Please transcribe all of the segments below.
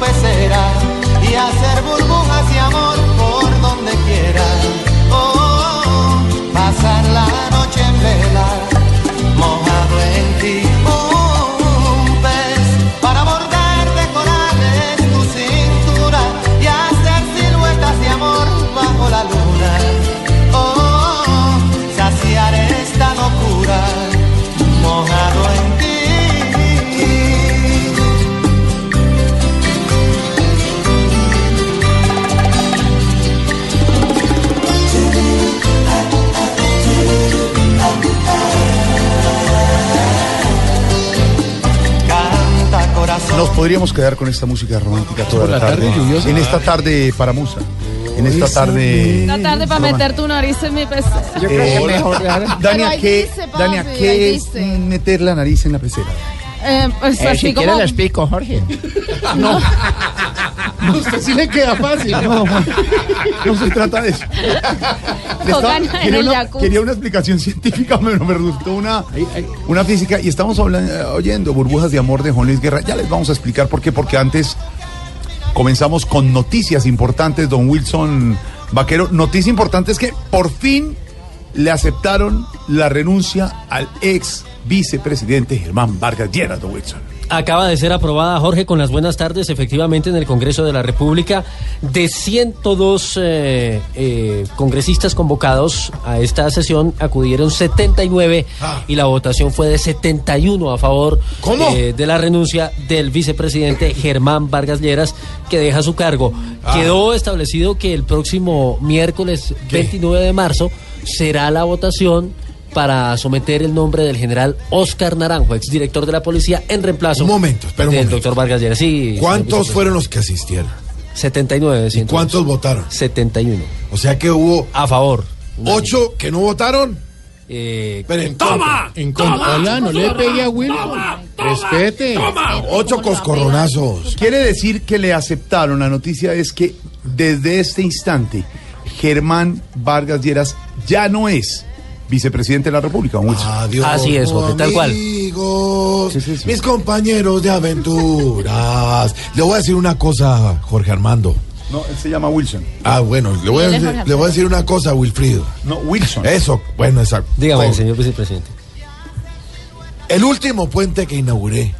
y hacer burbujas y amor por donde quiera. Oh, pasar la noche en vela, mojado en ti. Nos podríamos quedar con esta música romántica toda la la tarde tarde. lluviosa. En esta tarde para Musa. En esta tarde. Una tarde para meter tu nariz en mi PC. Yo creo que mejor Dania, ¿qué, Dania, ¿qué es meter la nariz en la pecera? Eh, pues Eh, así si quiere como... le explico, Jorge. A usted sí le queda fácil. No, no se trata de eso. Quería, una, jacuzzi. quería una explicación científica, pero me resultó una, una física. Y estamos hablando, eh, oyendo burbujas de amor de Juan Luis Guerra. Ya les vamos a explicar por qué. Porque antes comenzamos con noticias importantes, don Wilson Vaquero. Noticia importante es que por fin le aceptaron la renuncia al ex vicepresidente Germán Vargas Lleras, don Wilson. Acaba de ser aprobada, Jorge, con las buenas tardes, efectivamente, en el Congreso de la República. De 102 eh, eh, congresistas convocados a esta sesión, acudieron 79 y la votación fue de 71 a favor eh, de la renuncia del vicepresidente Germán Vargas Lleras, que deja su cargo. Quedó establecido que el próximo miércoles 29 de marzo será la votación para someter el nombre del general Oscar Naranjo, exdirector de la policía, en reemplazo Un momento, espera un del momento. doctor Vargas Lleras. Sí, ¿Cuántos fueron los que asistieron? 79. ¿Y 102. cuántos votaron? 71. O sea que hubo A favor. ocho que no votaron. Eh, Pero en ¡Toma! En contra. Hola, no le pegue a Wilson. Respete. contra. Ocho coscorronazos. Quiere decir que le aceptaron. La noticia es que desde este instante Germán Vargas Lleras ya no es vicepresidente de la República. Wilson. Adiós. Así es, Jorge, tal cual. Amigos, Sí, sí, sí. mis compañeros de aventuras. Le voy a decir una cosa, Jorge Armando. No, él se llama Wilson. Ah, bueno, le voy a, decir, le voy a decir una cosa, Wilfrido. No, Wilson. Eso, bueno, exacto. dígame, señor vicepresidente. El último puente que inauguré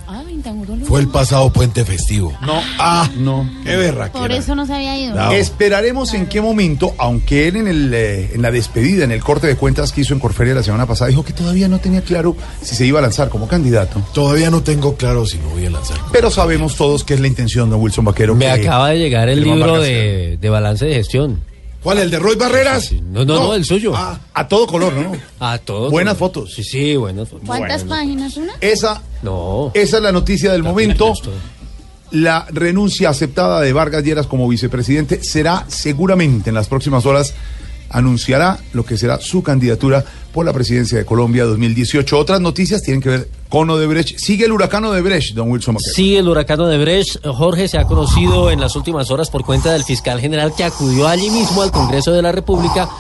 Fue el pasado puente festivo. No, Ah, no. qué berraquera. Por eso no se había ido. Esperaremos en qué momento, aunque él en, el, eh, en la despedida, en el corte de cuentas que hizo en Corferia la semana pasada, dijo que todavía no tenía claro si se iba a lanzar como candidato. Todavía no tengo claro si me voy a lanzar. Pero sabemos todos que es la intención de Wilson Vaquero. Me que- acaba de llegar el libro de, de balance de gestión. ¿Cuál? ¿El de Roy Barreras? Sí, no, no, no, el suyo. Ah, A todo color, ¿no? A todos. Buenas fotos. Sí, sí, buenas fotos. ¿Cuántas Bueno. páginas? ¿Una? Esa, No. esa es la noticia del momento. La renuncia aceptada de Vargas Lleras como vicepresidente será seguramente en las próximas horas anunciará lo que será su candidatura por la presidencia de Colombia 2018. Otras noticias tienen que ver con Odebrecht. Sigue el huracán Odebrecht, don Wilson Vaquero. Sí, el huracán Odebrecht, Jorge, se ha conocido en las últimas horas por cuenta del fiscal general que acudió allí mismo al Congreso de la República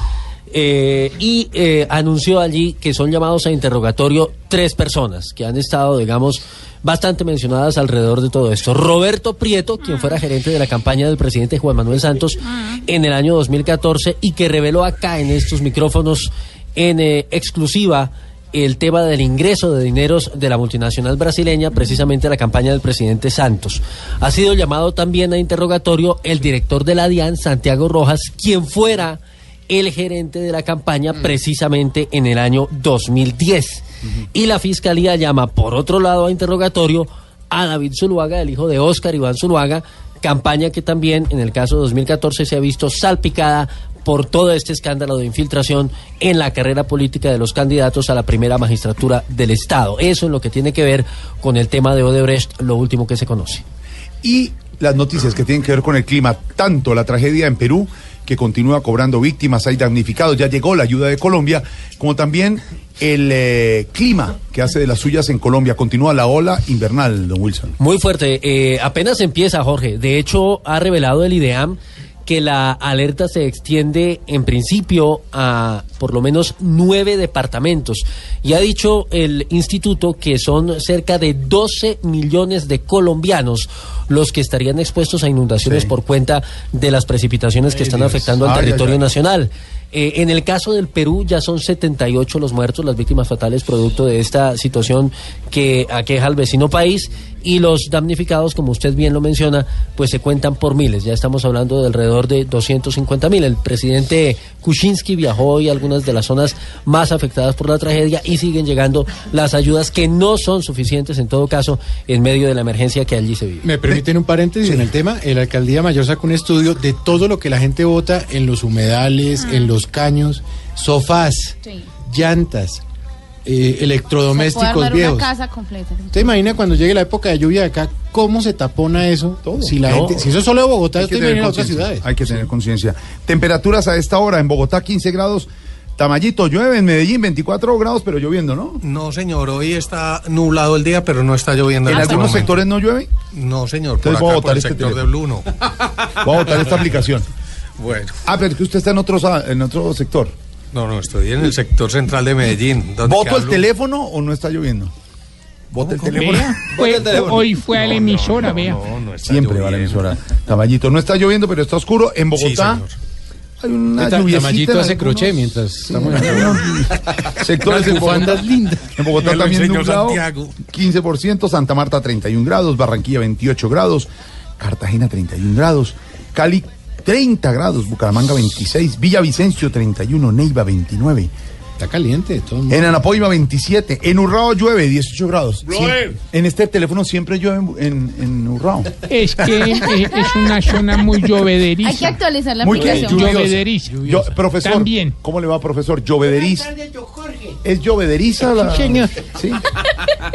eh, y eh, anunció allí que son llamados a interrogatorio tres personas que han estado, digamos, bastante mencionadas alrededor de todo esto. Roberto Prieto, quien fuera gerente de la campaña del presidente Juan Manuel Santos en el año 2014 y que reveló acá en estos micrófonos en eh, exclusiva el tema del ingreso de dineros de la multinacional brasileña, precisamente la campaña del presidente Santos. Ha sido llamado también a interrogatorio el director de la DIAN, Santiago Rojas, quien fuera el gerente de la campaña precisamente en el año 2010. Y la fiscalía llama, por otro lado, a interrogatorio a David Zuluaga, el hijo de Óscar Iván Zuluaga, campaña que también en el caso de 2014 se ha visto salpicada por todo este escándalo de infiltración en la carrera política de los candidatos a la primera magistratura del Estado. Eso en lo que tiene que ver con el tema de Odebrecht, lo último que se conoce. Y las noticias que tienen que ver con el clima, tanto la tragedia en Perú, que continúa cobrando víctimas, hay damnificados, ya llegó la ayuda de Colombia, como también el eh, clima que hace de las suyas en Colombia. Continúa la ola invernal, don Wilson. Muy fuerte. eh, apenas empieza, Jorge. De hecho, ha revelado el IDEAM que la alerta se extiende en principio a por lo menos nueve departamentos. Y ha dicho el instituto que son cerca de 12 millones de colombianos los que estarían expuestos a inundaciones Sí. por cuenta de las precipitaciones que están Dios. afectando al Ay, territorio nacional. Eh, en el caso del Perú ya son 78 los muertos, las víctimas fatales producto de esta situación que aqueja al vecino país y los damnificados, como usted bien lo menciona, pues se cuentan por miles. Ya estamos hablando de alrededor de 250 mil. El presidente Kuczynski viajó hoy a algunas de las zonas más afectadas por la tragedia y siguen llegando las ayudas que no son suficientes en todo caso en medio de la emergencia que allí se vive. Me permiten un paréntesis en el tema. El alcaldía mayor sacó un estudio de todo lo que la gente vota en los humedales, en los caños, sofás, Sí. llantas, eh, Se puede electrodomésticos armar viejos. una casa completa. ¿Usted imagina cuando llegue la época de lluvia de acá, cómo se tapona eso? Si la No. gente, si eso es solo de Bogotá, Hay usted que tener imagina otras conciencia. ciudades. Hay que tener conciencia. Temperaturas a esta hora en Bogotá 15 grados. Tamayito llueve en Medellín 24 grados, pero lloviendo, ¿no? No, señor, hoy está nublado el día, pero no está lloviendo. ¿En este algunos momento. sectores no llueve? No, señor, por Entonces voy a acá, botar por el este sector de. Blue, no. Voy a botar esta aplicación. Bueno, Ah, pero es que usted está en otro, sa- en otro sector. No, no, estoy en el sector central de Medellín. donde ¿Voto el teléfono o no está lloviendo? ¿Voto el teléfono? Hoy fue a la emisora, vea. No, no está Siempre va a la emisora. Tamayito, no está lloviendo, pero está oscuro. En Bogotá hay una. Tamayito hace crochet mientras estamos en sectores en Bogotá. lindas. En Bogotá Me también nublado, Santiago. 15%, Santa Marta 31 grados, Barranquilla 28 grados, Cartagena 31 grados, Cali 30 grados, Bucaramanga 26, Villavicencio 31, Neiva 29, Está caliente. Todo el mundo. en Anapoima 27, en Urrao llueve 18 grados. Siem- en este teléfono siempre llueve en, en Urrao. Es que es una zona muy Hay que actualizar la Muy que- aplicación. lluviosa. Llovederíza. Yo, profesor, También. ¿cómo le va, profesor? ¿Llovederiza? ¿Es llovederiza la...? Sí, señor. Sí.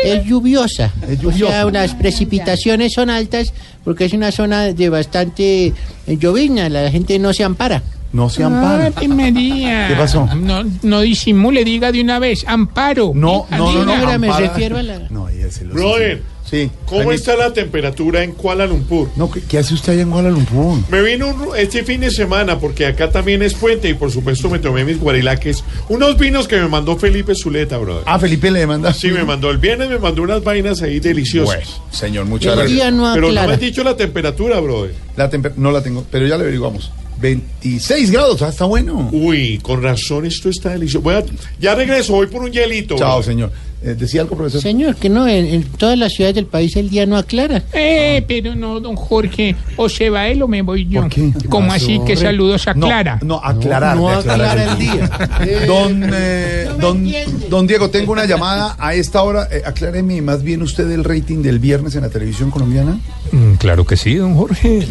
Es lluviosa. Es O sea, las precipitaciones son altas porque es una zona de bastante eh, llovizna. La gente no se ampara. No se ampara. Ave María. ¿Qué pasó? No, no disimule, diga de una vez. Amparo. No, no, no, no. Ahora me ampara. refiero a la- No, ya se lo Brother, Sí. ¿cómo está la temperatura en Kuala Lumpur? No, ¿qué, qué hace usted allá en Kuala Lumpur? Me vino un- este fin de semana porque acá también es puente y por supuesto me tomé mis guarilaques, unos vinos que me mandó Felipe Zuleta, brother. Ah, Felipe le manda. Sí, me mandó el viernes, me mandó unas vainas ahí deliciosas. Bueno, señor, muchas gracias. día no Pero no me has dicho la temperatura, brother. La temper- no la tengo, pero ya le averiguamos. 26 grados, ah, está bueno. Uy, con razón esto está delicioso. Voy a- ya regreso, voy por un hielito. Chao, brother. señor. Eh, ¿Decía algo, profesor? Señor, que no, en, en todas las ciudades del país el día no aclara. Eh, pero no, don Jorge. O se va él o me voy yo. ¿Por qué? ¿Cómo así que saludos a No, Clara? No, aclarar. No de aclarar aclara el día. Don, eh, don, don Diego, tengo una llamada a esta hora. Eh, acláreme más bien usted el rating del viernes en la televisión colombiana. Mm, Claro que sí, don Jorge.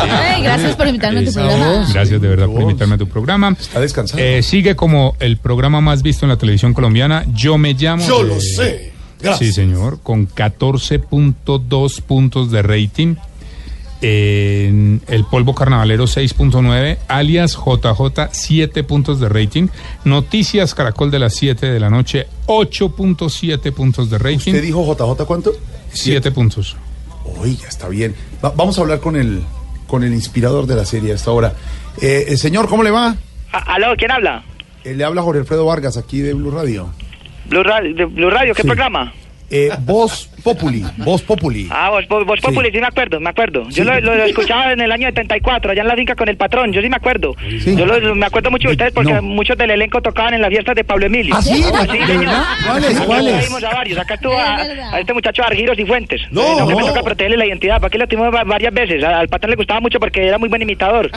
Ay, gracias por invitarme a tu programa. voz. Gracias de verdad por invitarme a tu programa. Está descansando. Eh, sigue como el programa más visto en la televisión colombiana. Yo me llamo. Yo lo sé. Sí, Gracias. señor, con 14.2 puntos de rating. En el polvo carnavalero 6.9, alias JJ 7 puntos de rating. Noticias Caracol de las 7 de la noche 8.7 puntos de rating. ¿Usted dijo JJ cuánto? 7 puntos. Oiga, está bien. Va- vamos a hablar con el, con el inspirador de la serie a esta hora. Eh, eh, señor, ¿cómo le va? Aló, ¿quién habla? Eh, le habla Jorge Alfredo Vargas aquí de Blue Radio. Blue Radio, de Blue Radio ¿qué Sí. programa? Eh, Voz Populi, Voz Populi. Ah, vos, vos, vos Sí. Populi, sí me acuerdo, me acuerdo. Yo Sí. lo, lo escuchaba en el año 74, allá en la finca con el patrón, yo sí me acuerdo. Sí. Yo lo- me acuerdo mucho de ustedes porque No. muchos del elenco tocaban en las fiestas de Pablo Emilio. ¿Ah, sí? Ah, ¿De señor. verdad? ¿Cuáles, Acá cuáles? a varios, acá estuvo a, a este muchacho Argiros y Fuentes. No, Eh, que me no. toca protegerle la identidad, para que lo tuvimos va- varias veces. Al patrón le gustaba mucho porque era muy buen imitador.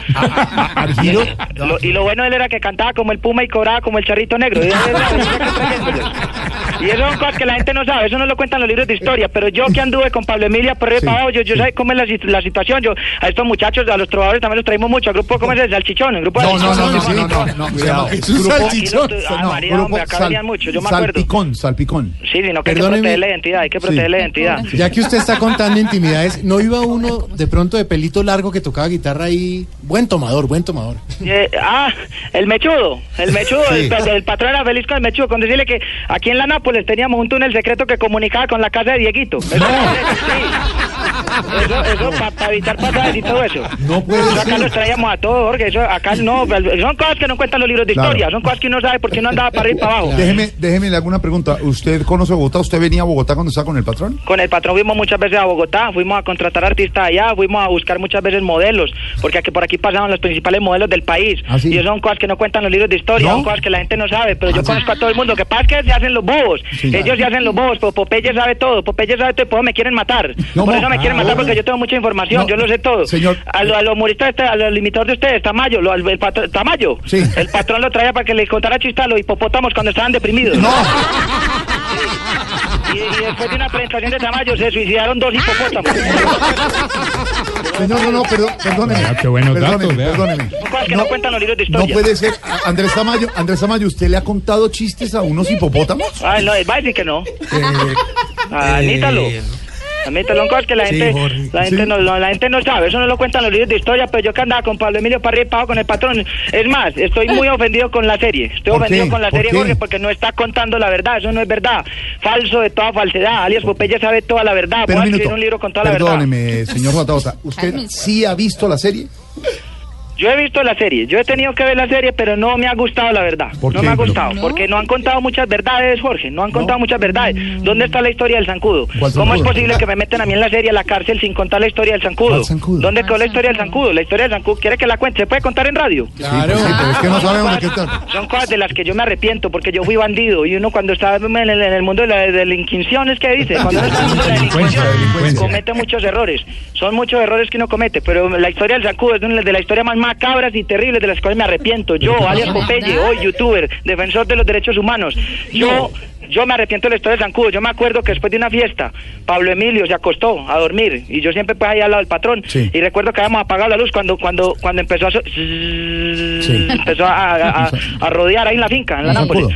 Argiros. Lo- y lo bueno de él era que cantaba como el puma y cobraba como el charrito negro. Y eso son cosas que la gente no sabe, eso no lo cuentan los libros de historia. Pero yo que anduve con Pablo Emilia por y para abajo, yo, yo sé cómo es la, la situación. Yo a estos muchachos, a los trovadores también los traemos mucho. Al grupo, ¿cómo es el salchichón? El grupo de No, no, no, Salchichón. no, no, no, no, cuidado. Es un Grupo- salchichón. y los- Ah, No, María, grupo hombre, acá sal- venían mucho, yo me acuerdo. Salpicón, salpicón. Sí, sino que hay que Perdóneme. proteger la identidad, hay que proteger la identidad. Ya que usted está contando intimidades, ¿no iba uno de pronto de pelito largo que tocaba guitarra ahí? Buen tomador, buen tomador. Eh, ah, el mechudo, el mechudo, Sí. el, el patrón era feliz con el mechudo, con decirle que aquí en la Nápoles teníamos un túnel secreto que comunicaba con la casa de Dieguito. Eso, sí. eso, eso para evitar pasajes y todo eso. No puede Eso acá los traíamos a todos, Jorge, eso acá no, son cosas que no cuentan los libros de Claro. historia, son cosas que uno sabe por qué no andaba para arriba y para abajo. Déjeme, déjeme le hago una pregunta. ¿Usted conoce Bogotá? ¿Usted venía a Bogotá cuando estaba con el patrón? Con el patrón fuimos muchas veces a Bogotá, fuimos a contratar artistas allá, fuimos a buscar muchas veces modelos, porque aquí por aquí pasaban los principales modelos del país. ¿Ah, sí? Y eso son cosas que no cuentan los libros de historia, ¿No? son cosas que la gente no sabe, pero Ah, yo sí. conozco a todo el mundo. que pasa es que se hacen los bobos. Sí. Ellos se hacen los bobos, pero Popeye sabe todo. Popeye sabe todo y por eso me quieren matar. No, por eso me quieren matar porque yo tengo mucha información, No. yo lo sé todo. Señor. A los a los humoristas, este- a los limitadores de ustedes, Tamayo, lo- al- el patro- Tamayo. Sí. El patrón lo traía para que le contara chistes a los hipopótamos cuando estaban deprimidos. No. Y, y después de una presentación de Tamayo se suicidaron dos hipopótamos. Señor, no, no, perdón, perdóneme. Ah, qué buenos perdóneme, datos, vea. perdóneme. Que no, cuentan los libros de No historia. puede ser. A- Andrés Tamayo, Andrés Tamayo, ¿usted le ha contado chistes a unos hipopótamos? Ay, no, va a decir que no. Eh, Ah, Admítalo. Son cosas que la Sí, gente, Jorge. la, gente Sí. no, no- la gente no sabe, eso no lo cuentan los libros de historia, pero yo que andaba con Pablo Emilio para arriba y para abajo con el patrón. Es más, estoy muy ofendido con la serie. Estoy ¿Por ofendido qué? con la ¿Por serie, qué? Jorge, porque no está contando la verdad, eso no es verdad. Falso de toda falsedad, alias Popeye sabe toda la verdad. Pero Voy a un escribir minuto. un libro con toda la verdad. Perdóneme, señor Jota. ¿Usted sí ha visto la serie? Yo he visto la serie, yo he tenido que ver la serie, pero no me ha gustado la verdad. ¿Por no qué? me ha gustado, porque no han contado muchas verdades, Jorge, no han contado muchas verdades. ¿Dónde está la historia del zancudo? ¿Cuál ¿Cómo es posible que me metan a mí en la serie a la cárcel sin contar la historia del zancudo? ¿Dónde quedó la historia del zancudo? La historia del zancudo, ¿quiere que la cuente? ¿Se puede contar en radio? Claro. Sí, pero es que no sabemos de qué está. Son cosas de las que yo me arrepiento porque yo fui bandido y uno cuando está en el, en el mundo de la delinquisión es que dice, cuando uno está en el mundo de la Delincuencia, comete muchos errores. Son muchos errores que uno comete, pero la historia del zancudo es una de las historias más macabras y terribles de las cuales me arrepiento. Yo, alias Popeye, hoy youtuber, defensor de los derechos humanos, yo yo me arrepiento de la historia del zancudo. Yo me acuerdo que después de una fiesta, Pablo Emilio se acostó a dormir y yo siempre pues ahí al lado del patrón Sí. y recuerdo que habíamos apagado la luz cuando cuando cuando empezó a so- empezó a, a- a- a rodear ahí en la finca, en la Nápoles.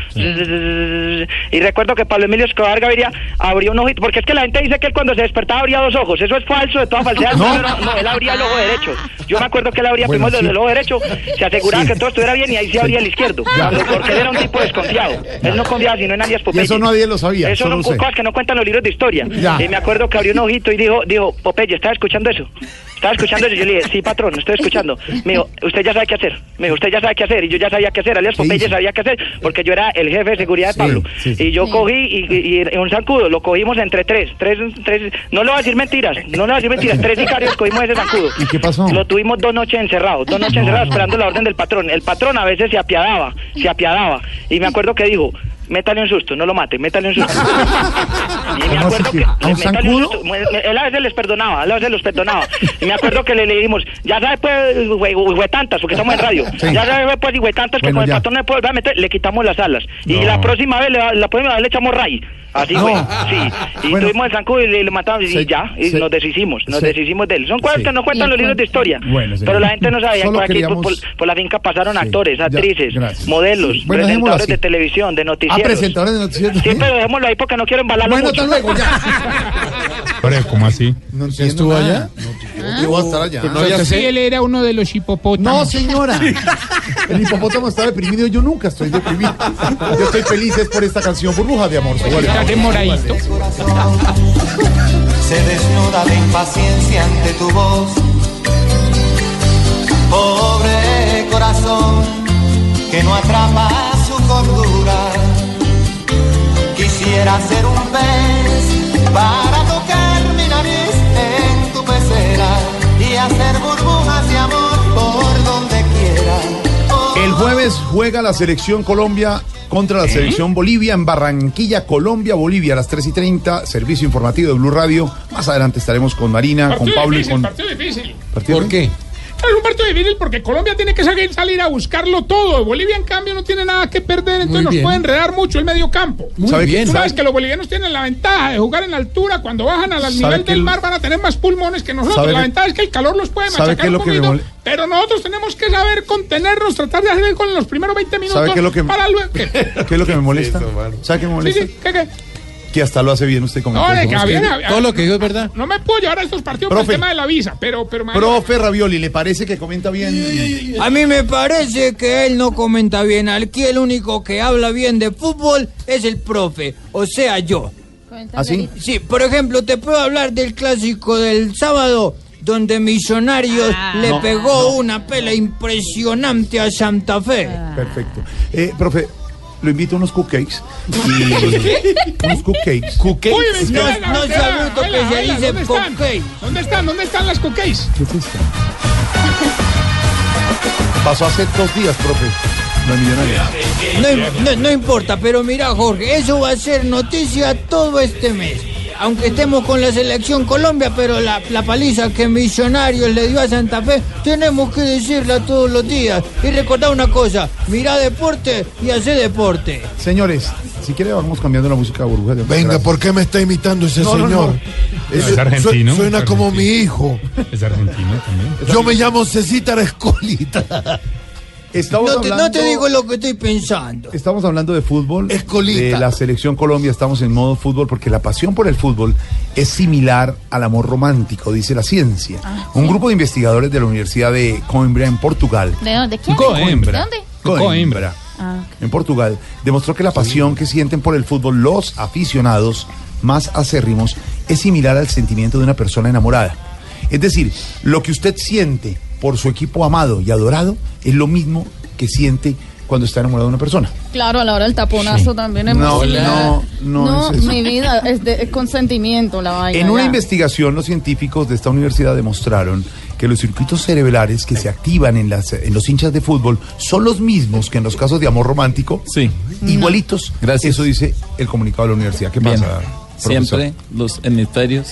Y recuerdo que Pablo Emilio Escobar Gaviria abrió un ojito, porque es que la gente dice que él cuando se despertaba abría dos ojos. Eso es falso, de toda falsedad. No. No, no, él abría el ojo derecho. Yo me acuerdo que él abría Bueno, primero sí. El ojo derecho, se aseguraba Sí. que todo estuviera bien y ahí se abría el izquierdo. Ya. Porque él era un tipo desconfiado. Él no confiaba sino en alias Popeye. eso nadie lo sabía, Eso son cosas que no cuentan los libros de historia. Ya. Y me acuerdo que abrió un ojito y dijo, dijo, Popeye, ¿estás escuchando eso? ¿Estás escuchando eso? Y yo le dije, sí, patrón, estoy escuchando. Me dijo, usted ya sabe qué hacer. Me dijo, usted ya sabe qué hacer. Y yo ya sabía qué hacer. Alias ¿Qué Popeye sabía qué hacer porque yo era el jefe de seguridad de Pablo. sí, sí. Y yo cogí y, y- y un zancudo, lo cogimos entre tres, tres, tres, no le voy a decir mentiras, no le voy a decir mentiras, tres sicarios cogimos ese zancudo. ¿Y qué pasó? Lo tuvimos dos noches encerrados, dos noches encerrados esperando la orden del patrón. El patrón a veces se apiadaba, se apiadaba. Y me acuerdo que dijo, métale un susto, no lo mate, métale un susto. Y me ¿Cómo acuerdo que, que? ¿A un susto. Me- me- Él a veces les perdonaba, él a veces los perdonaba. Y me acuerdo que le, le dijimos, ya sabes pues, güey, güey, tantas, porque estamos en radio. Sí. Ya sabes pues, güey, tantas que Bueno, con el ya. patrón no le puedo volver a meter, le quitamos las alas. Y No. la próxima vez, le- la próxima vez le echamos ray. Así, No. güey. Sí. Y Bueno. tuvimos el zancudo y le, le matamos y Se- ya. Y se- nos deshicimos, nos se- deshicimos de él. Son cosas Sí. que no cuentan los libros de historia. Bueno, pero la gente no sabía. Solo Por, aquí, por, queríamos- por- por la finca pasaron Sí. actores, actrices, modelos, presentadores de televisión, de Ah, noticieros. presentadores de noticias. Sí, pero dejémoslo ahí porque no quiero embalarlo Bueno, mucho. hasta luego, ya. Pero, ¿cómo así? No estuvo nada. allá? No, yo voy a estar allá. No Sí, sé. él era uno de los hipopótamos. No, señora. El hipopótamo está deprimido. Yo nunca estoy deprimido. Yo estoy feliz es por esta canción, Burbuja de Amor. Súbale. Está demoradito. se desnuda de impaciencia ante tu voz. Pobre corazón que no atrapa su cordura. Quisiera ser un pez para tocar mi nariz en tu pecera y hacer burbujas de amor por donde quiera. El jueves juega la selección Colombia contra la selección Bolivia en Barranquilla, Colombia, Bolivia, a las 3 y 30. Servicio informativo de Blue Radio. Más adelante estaremos con Marina, con Partido Pablo y difícil, con. partido difícil. ¿Partido ¿Por qué? Es un partido difícil porque Colombia tiene que salir, salir a buscarlo todo. Bolivia, en cambio, no tiene nada que perder, entonces nos puede enredar mucho el medio campo. Muy ¿Sabe bien. Tú sabes ¿Sabe- que los bolivianos tienen la ventaja de jugar en altura. Cuando bajan al ¿Sabe nivel del mar van a tener más pulmones que nosotros. ¿Sabe La ventaja es que el calor los puede ¿Sabe machacar un poquito, mole- pero nosotros tenemos que saber contenernos, tratar de hacer con los primeros 20 minutos ¿Sabe qué es lo que- para luego... ¿Qué? ¿Qué es lo que me molesta? ¿Sabe qué me Sí, molesta? sí, ¿qué, qué? Que hasta lo hace bien usted como No, de que había- Todo lo que dijo es verdad. No me puedo llevar a estos partidos por el tema de la visa, pero... pero Profe Ravioli, ¿le parece que comenta bien? A mí me parece que él no comenta bien. Aquí el único que habla bien de fútbol es el profe, o sea, yo. ¿Ah, sí? Por ejemplo, te puedo hablar del clásico del sábado, donde Millonarios le No, pegó una pela impresionante a Santa Fe. Perfecto. Eh, profe, lo invito a unos cupcakes. Y... unos cupcakes. Uy, me No, espera, no espera, que se dice ¿dónde están? ¿Dónde están? ¿Dónde están las cupcakes? ¿Qué es esto? Pasó hace dos días, profe. No. No, no- no importa, pero mira, Jorge, eso va a ser noticia todo este mes. Aunque estemos con la selección Colombia, pero la, la paliza que Millonarios le dio a Santa Fe, tenemos que decirla todos los días. Y recordar una cosa, mira deporte y hace deporte. Señores, si quiere vamos cambiando la música a burbuja. Venga, ¿por qué me está imitando ese No, señor? no. Es argentino. su- Suena Es como mi hijo. Es argentino también. Yo me llamo Cecita Escolita. Estamos No te, no hablando, te digo lo que estoy pensando. estamos hablando de fútbol, Escolita. de la selección Colombia, estamos en modo fútbol porque la pasión por el fútbol es similar al amor romántico, dice la ciencia. Un grupo de investigadores de la Universidad de Coimbra en Portugal ¿De dónde? ¿Quién? Coimbra. ¿De dónde? Coimbra. Ah, en Portugal, demostró que la pasión que sienten por el fútbol los aficionados más acérrimos es similar al sentimiento de una persona enamorada. Es decir, lo que usted siente por su equipo amado y adorado es lo mismo que siente cuando está enamorado de una persona. Claro, a la hora del taponazo también es No, muy- no, no es eso. mi vida, es, de, es consentimiento la vaina. En una ya. investigación, los científicos de esta universidad demostraron que los circuitos cerebrales que se activan en, las, en los hinchas de fútbol son los mismos que en los casos de amor romántico. Sí. Igualitos. Gracias. Eso dice el comunicado de la universidad. ¿Qué Bien. pasa? profesor? Siempre los hemisferios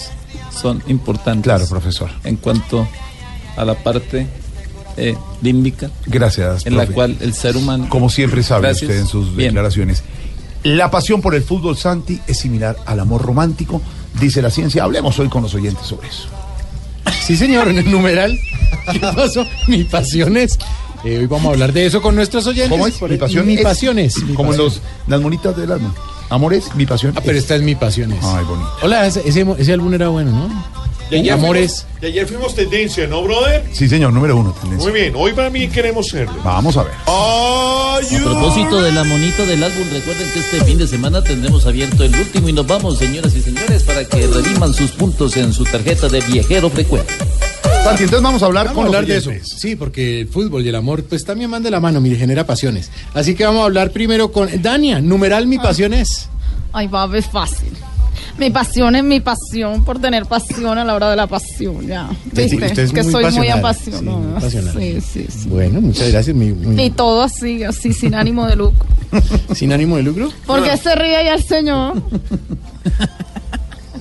son importantes. Claro, profesor. En cuanto a la parte eh, límbica, Gracias. en la profe. cual el ser humano. Como siempre sabe Gracias. usted en sus Bien. declaraciones. La pasión por el fútbol, Santi, es similar al amor romántico, dice la ciencia. Hablemos hoy con los oyentes sobre eso. Sí, señor, en el numeral. ¿Qué pasó? Mi pasión es. Eh, hoy vamos a hablar de eso con nuestros oyentes. ¿Cómo es? Mi pasión Mi es- pasión es. mi Como pasión. los, las monitas del álbum. Amores, mi pasión. Ah, pero esta es mi pasión es. Ay, bonito. Hola, ese, ese, ese álbum era bueno, ¿no? Y ayer Amores. fuimos- y ayer fuimos tendencia, ¿no, brother? Sí, señor, número uno. tendencia. Muy bien, hoy también queremos serlo. Vamos a ver. A propósito de la monita del álbum, recuerden que este fin de semana tendremos abierto el último y nos vamos, señoras y señores, para que rediman sus puntos en su tarjeta de viajero frecuente. Santi, entonces vamos a hablar Vamos con a los hablar de eso. Sí, porque el fútbol y el amor, pues también van de la mano, mire, genera pasiones. Así que vamos a hablar primero con Dania. Numeral mi pasión es. Ay, va, es fácil. Mi pasión es mi pasión por tener pasión a la hora de la pasión, ya. Sí, ¿Viste? usted es que muy soy muy pasional, apasionada. sí, muy apasionada. Sí, sí, sí. Bueno, muchas gracias. muy- Y todo así, así, sin ánimo de lucro. sin ánimo de lucro. ¿Por qué se ríe ahí el señor?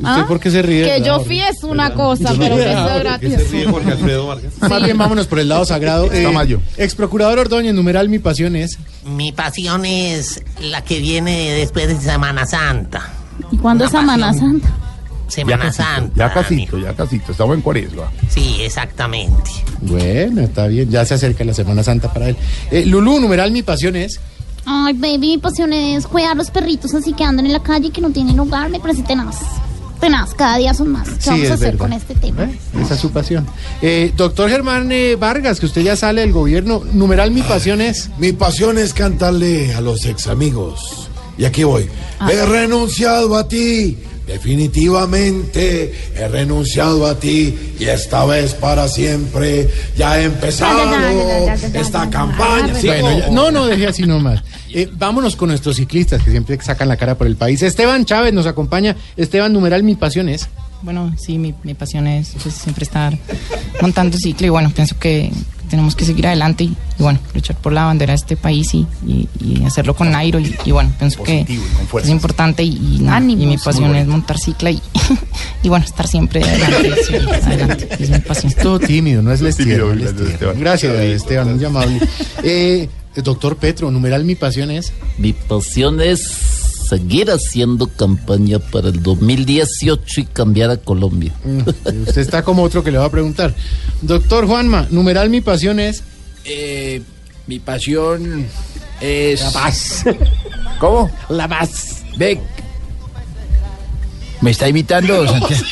¿Usted por qué se ríe? Que yo fui es una cosa, pero que eso ah, es ¿por qué gratis. se ríe Jorge Alfredo Vargas? Más bien vámonos por el lado sagrado. Eh, Tamayo. ex procurador Ordóñez, numeral mi pasión es. Mi pasión es la que viene después de Semana Santa. ¿Y cuándo es Semana Santa? Semana casito, Santa. Ya casito, ya casito. Estamos en cuaresma. Sí, exactamente. Bueno, está bien, ya se acerca la Semana Santa para él. Eh, Lulú, numeral mi pasión es. Ay, baby, mi pasión es cuidar los perritos así que andan en la calle y que no tienen hogar. Me parece tenaz. Tenaz, cada día son más. ¿Qué Sí, vamos es a hacer verdad. con este tema? Esa es su pasión. Eh, doctor Germán eh, Vargas, que usted ya sale del gobierno, numeral mi pasión es. Mi pasión es cantarle a los ex amigos. Y aquí voy. Ah. He renunciado a ti. Definitivamente he renunciado a ti y esta vez para siempre ya he empezado esta campaña. ¿sí? Bueno, ya- no, no, deje así nomás. Eh, vámonos con nuestros ciclistas que siempre sacan la cara por el país. Esteban Chávez nos acompaña. Esteban, numeral Mi Pasión es. Bueno, sí, mi, mi pasión es pues, siempre estar montando ciclo y bueno, pienso que tenemos que seguir adelante y, y, bueno, luchar por la bandera de este país y, y- y hacerlo con Nairo y, y, bueno, pienso que es importante y, y nada, y mi pasión es montar cicla y, y bueno, estar siempre adelante, sí, adelante, es mi pasión. Todo tímido, no es Tímido, Esteban. Gracias, Esteban, muy amable. Eh, doctor Petro, numeral Mi Pasión es. Mi pasión es seguir haciendo campaña para el 2018 y cambiar a Colombia. Mm, Usted está como otro que le va a preguntar. Doctor Juanma, numeral Mi Pasión es. Eh, mi pasión es. La paz. ¿Cómo? La paz. Ve. ¿Me está imitando, Santiago?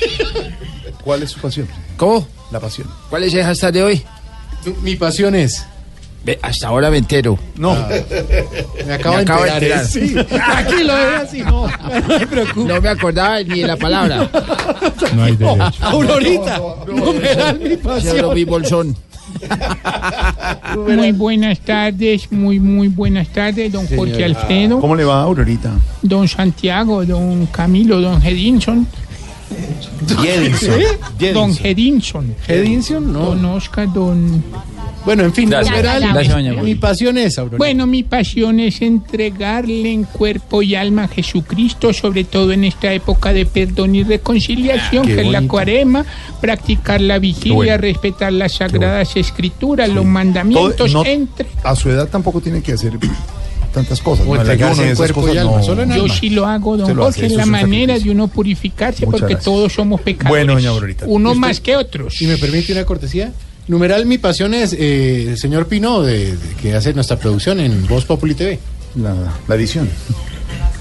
¿Cuál es su pasión? ¿Cómo? La pasión. ¿Cuál es el hashtag de hoy? Mi pasión es. Hasta ahora me entero. No. Me acabo, Me de acabo de enterar. enterar. ¿eh? Sí. Aquí lo dejo así, no. No se preocupe. No me acordaba ni de la palabra. No hay derecho. Aurorita, numeral Mi Se Pasión. mi bolsón. Muy buenas tardes, muy, muy buenas tardes, don Jorge. Alfredo, ¿Cómo le va, Aurorita? don Santiago, don Camilo, don Gedinson. Jedinson. Don Gedinson. Gedinson, no. Don Oscar, don... Bueno, en fin, Gracias. Mi pasión es, Aurorita. Bueno, mi pasión es entregarle en cuerpo y alma a Jesucristo, sobre todo en esta época de perdón y reconciliación, Ah, Qué que es la cuarema, practicar la vigilia, bueno. respetar las sagradas escrituras, los mandamientos, Todo- no- entre... A su edad tampoco tiene que hacer tantas cosas. ¿no? En cuerpo y alma, no- solo en Yo alma. sí lo hago, don lo hace, Jorge, es la manera sacrificio. de uno purificarse, Muchas porque gracias. todos somos pecadores. Bueno, doña Aurorita. Uno más que otros. ¿Y me permite una cortesía? Numeral Mi Pasión es, eh, el señor Pino, de, que hace nuestra producción en Voz Populi TV. La, la edición.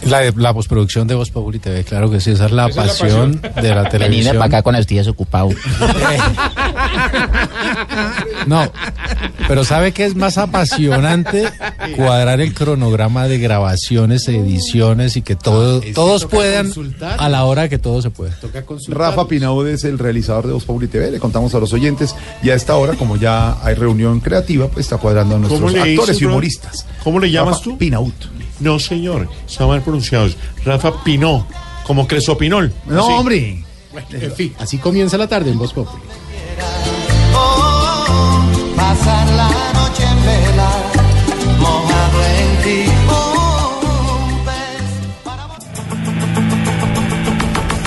La, la postproducción de Voz Populi TV, claro que sí, esa es la, Esa es la pasión, de la televisión. para acá con el tío desocupado. No, pero ¿sabe qué es más apasionante? Cuadrar el cronograma de grabaciones, ediciones y que todo, que todos puedan consultar. a la hora que todo se pueda. Rafa Pinaud es el realizador de Voz Populi TV, le contamos a los oyentes y a esta hora, como ya hay reunión creativa, pues está cuadrando a nuestros ¿Cómo le actores y humoristas. ¿Cómo le llamas Rafa tú? Pinaud. No, señor. Está mal pronunciado. Es Rafa Pinó. Como Cresopinol. No, Así. hombre. En fin, así comienza la tarde en Voz Populi. Pasar la noche en vela, mojado en ti.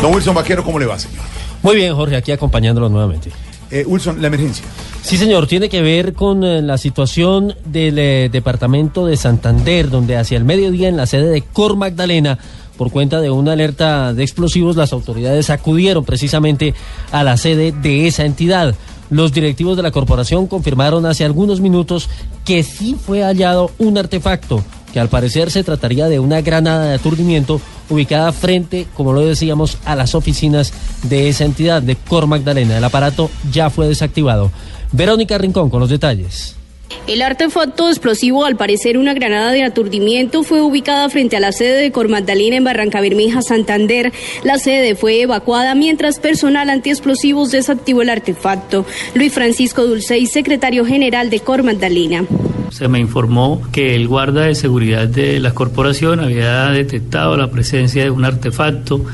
Don Wilson Vaquero, ¿cómo le va, señor? Muy bien, Jorge, aquí acompañándolo nuevamente. Eh, Wilson, la emergencia. Sí, señor, tiene que ver con eh, la situación del eh, departamento de Santander, donde hacia el mediodía en la sede de Cor Magdalena, por cuenta de una alerta de explosivos, las autoridades acudieron precisamente a la sede de esa entidad. Los directivos de la corporación confirmaron hace algunos minutos que sí fue hallado un artefacto, que al parecer se trataría de una granada de aturdimiento ubicada frente, como lo decíamos, a las oficinas de esa entidad de Cor Magdalena. El aparato ya fue desactivado. Verónica Rincón con los detalles. El artefacto explosivo, al parecer una granada de aturdimiento, fue ubicada frente a la sede de Cormandalina en Barranca Bermeja, Santander. La sede fue evacuada mientras personal antiexplosivos desactivó el artefacto. Luis Francisco Dulcey, secretario general de Cormandalina. Se me informó que el guarda de seguridad de la corporación había detectado la presencia de un artefacto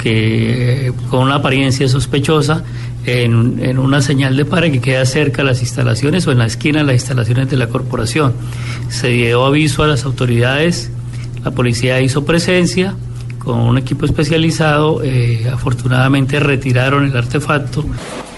que con una apariencia sospechosa en, en una señal de para que queda cerca a las instalaciones o en la esquina de las instalaciones de la corporación. Se dio aviso a las autoridades, la policía hizo presencia con un equipo especializado, eh, afortunadamente retiraron el artefacto.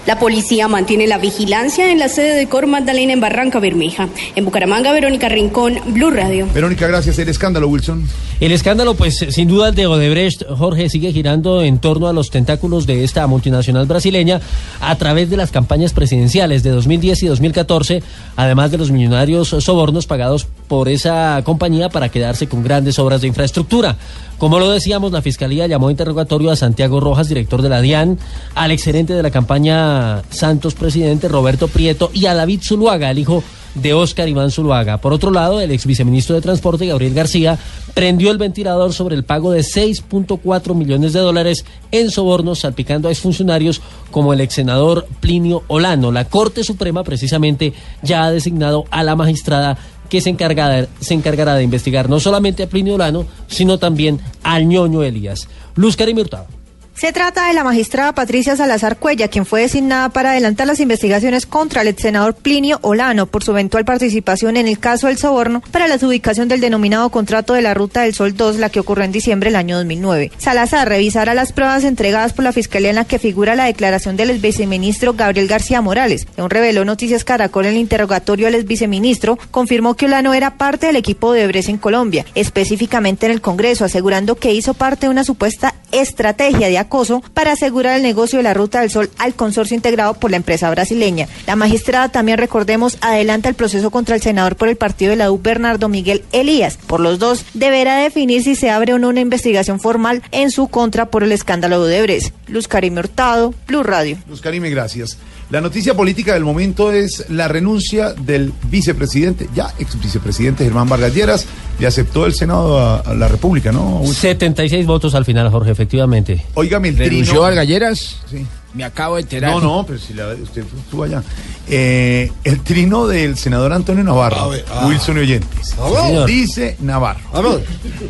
La policía mantiene la vigilancia en la sede de Cor Magdalena en Barranca Bermeja. En Bucaramanga, Verónica Rincón, Blue Radio. Verónica, gracias. El escándalo, Wilson. El escándalo, pues sin duda el de Odebrecht, Jorge, sigue girando en torno a los tentáculos de esta multinacional brasileña a través de las campañas presidenciales de 2010 y 2014, además de los millonarios sobornos pagados por esa compañía para quedarse con grandes obras de infraestructura. Como lo decíamos, la Fiscalía llamó a interrogatorio a Santiago Rojas, director de la DIAN, al exgerente de la campaña Santos Presidente, Roberto Prieto, y a David Zuluaga, el hijo de Óscar Iván Zuluaga. Por otro lado, el ex viceministro de Transporte, Gabriel García, prendió el ventilador sobre el pago de 6.4 millones de dólares en sobornos salpicando a exfuncionarios como el ex senador Plinio Olano. La Corte Suprema precisamente ya ha designado a la magistrada que se encargará, de investigar no solamente a Plinio Olano, sino también al ñoño Elías. Luz Karim Hurtado. Se trata de la magistrada Patricia Salazar Cuella, quien fue designada para adelantar las investigaciones contra el ex senador Plinio Olano por su eventual participación en el caso del soborno para la adjudicación del denominado contrato de la Ruta del Sol 2, la que ocurrió en diciembre del año 2009. Salazar revisará las pruebas entregadas por la Fiscalía en la que figura la declaración del ex viceministro Gabriel García Morales. Según reveló Noticias Caracol en el interrogatorio al ex viceministro, confirmó que Olano era parte del equipo de Bres en Colombia, específicamente en el Congreso, asegurando que hizo parte de una supuesta estrategia de acoso para asegurar el negocio de la Ruta del Sol al consorcio integrado por la empresa brasileña. La magistrada también, recordemos, adelanta el proceso contra el senador por el partido de la U, Bernardo Miguel Elías. Por los dos, deberá definir si se abre o no una investigación formal en su contra por el escándalo de Odebrecht. Luz Karime Hurtado, Blue Radio. Luz Karime, gracias. La noticia política del momento es la renuncia del vicepresidente, ya ex vicepresidente Germán Vargas Lleras, le aceptó el Senado a, a la República, ¿no? 76 votos al final, Jorge, efectivamente. Óigame, el ¿Renunció. Vargas Lleras? Sí. Me acabo de enterar. No, no, pero si la- usted estuvo allá. Eh, el trino del senador Antonio Navarro, A ver, ah. Wilson y Oyentes. A ver. Señor. Dice Navarro.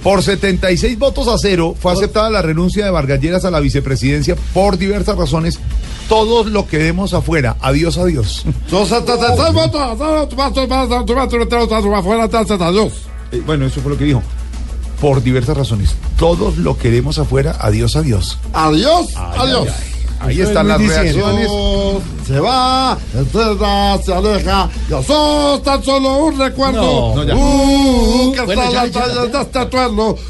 Por 76 votos a cero fue aceptada la renuncia de Vargas Lleras a la vicepresidencia por diversas razones. Todos lo que demos afuera. Adiós, adiós. Eh, Bueno, eso fue lo que dijo. Por diversas razones. Todos lo queremos afuera. Adiós, adiós. Adiós, Ay, adiós. ay, ay. Ahí están las reacciones. Se va, se aleja. Ya sos tan solo un recuerdo. No, no, ya. Uh, que Bueno, está ya, de este.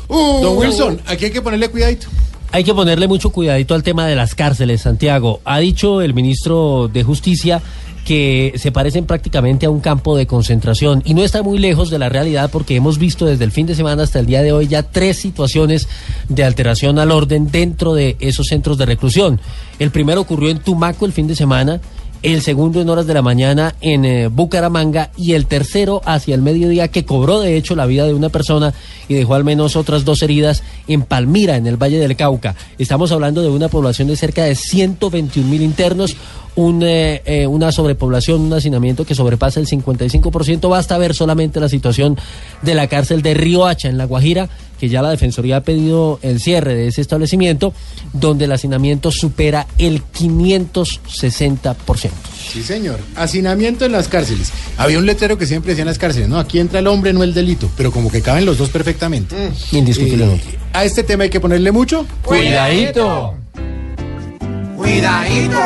Uh. Don Wilson, aquí hay que ponerle cuidadito. Hay que ponerle mucho cuidadito al tema de las cárceles, Santiago. Ha dicho el ministro de Justicia que se parecen prácticamente a un campo de concentración y no está muy lejos de la realidad porque hemos visto desde el fin de semana hasta el día de hoy ya tres situaciones de alteración al orden dentro de esos centros de reclusión. El primero ocurrió en Tumaco el fin de semana, el segundo en horas de la mañana en eh, Bucaramanga y el tercero hacia el mediodía que cobró de hecho la vida de una persona y dejó al menos otras dos heridas en Palmira, en el Valle del Cauca. Estamos hablando de una población de cerca de 121 mil internos, eh, eh, una sobrepoblación, un hacinamiento que sobrepasa el 55%. Basta ver solamente la situación de la cárcel de Río Hacha, en La Guajira, que ya la Defensoría ha pedido el cierre de ese establecimiento, donde el hacinamiento supera el 560%. Sí, señor. Hacinamiento en las cárceles. Había un letrero que siempre decía en las cárceles, no, aquí entra el hombre, no el delito, pero como que caben los dos perfectamente. Indiscutiblemente. Eh, a este tema hay que ponerle mucho Cuidadito. Cuidadito.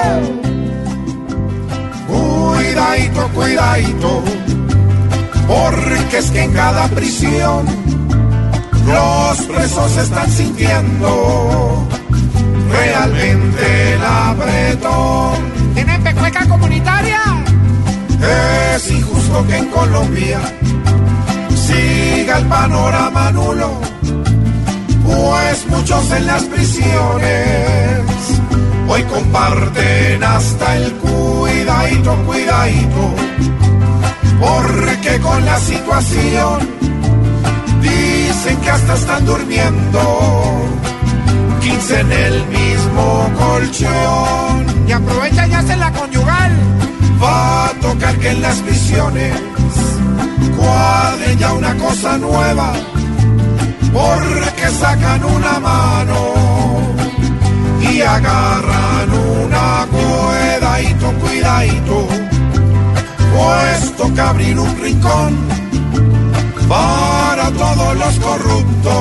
Cuidadito, cuidadito. Porque es que en cada prisión los presos están sintiendo realmente el apretón. ¿Tienen pecueca comunitaria? Es injusto que en Colombia siga el panorama nulo, pues muchos en las prisiones hoy comparten hasta el cuidadito, cuidadito, porque con la situación dicen que hasta están durmiendo 15 en el mismo colchón. Y aprovechan y hacen la conyugal. Va a tocar que en las prisiones cuadren ya una cosa nueva, porque sacan una mano y agarran una cuidadito, cuidadito, pues toca abrir un rincón todos los corruptos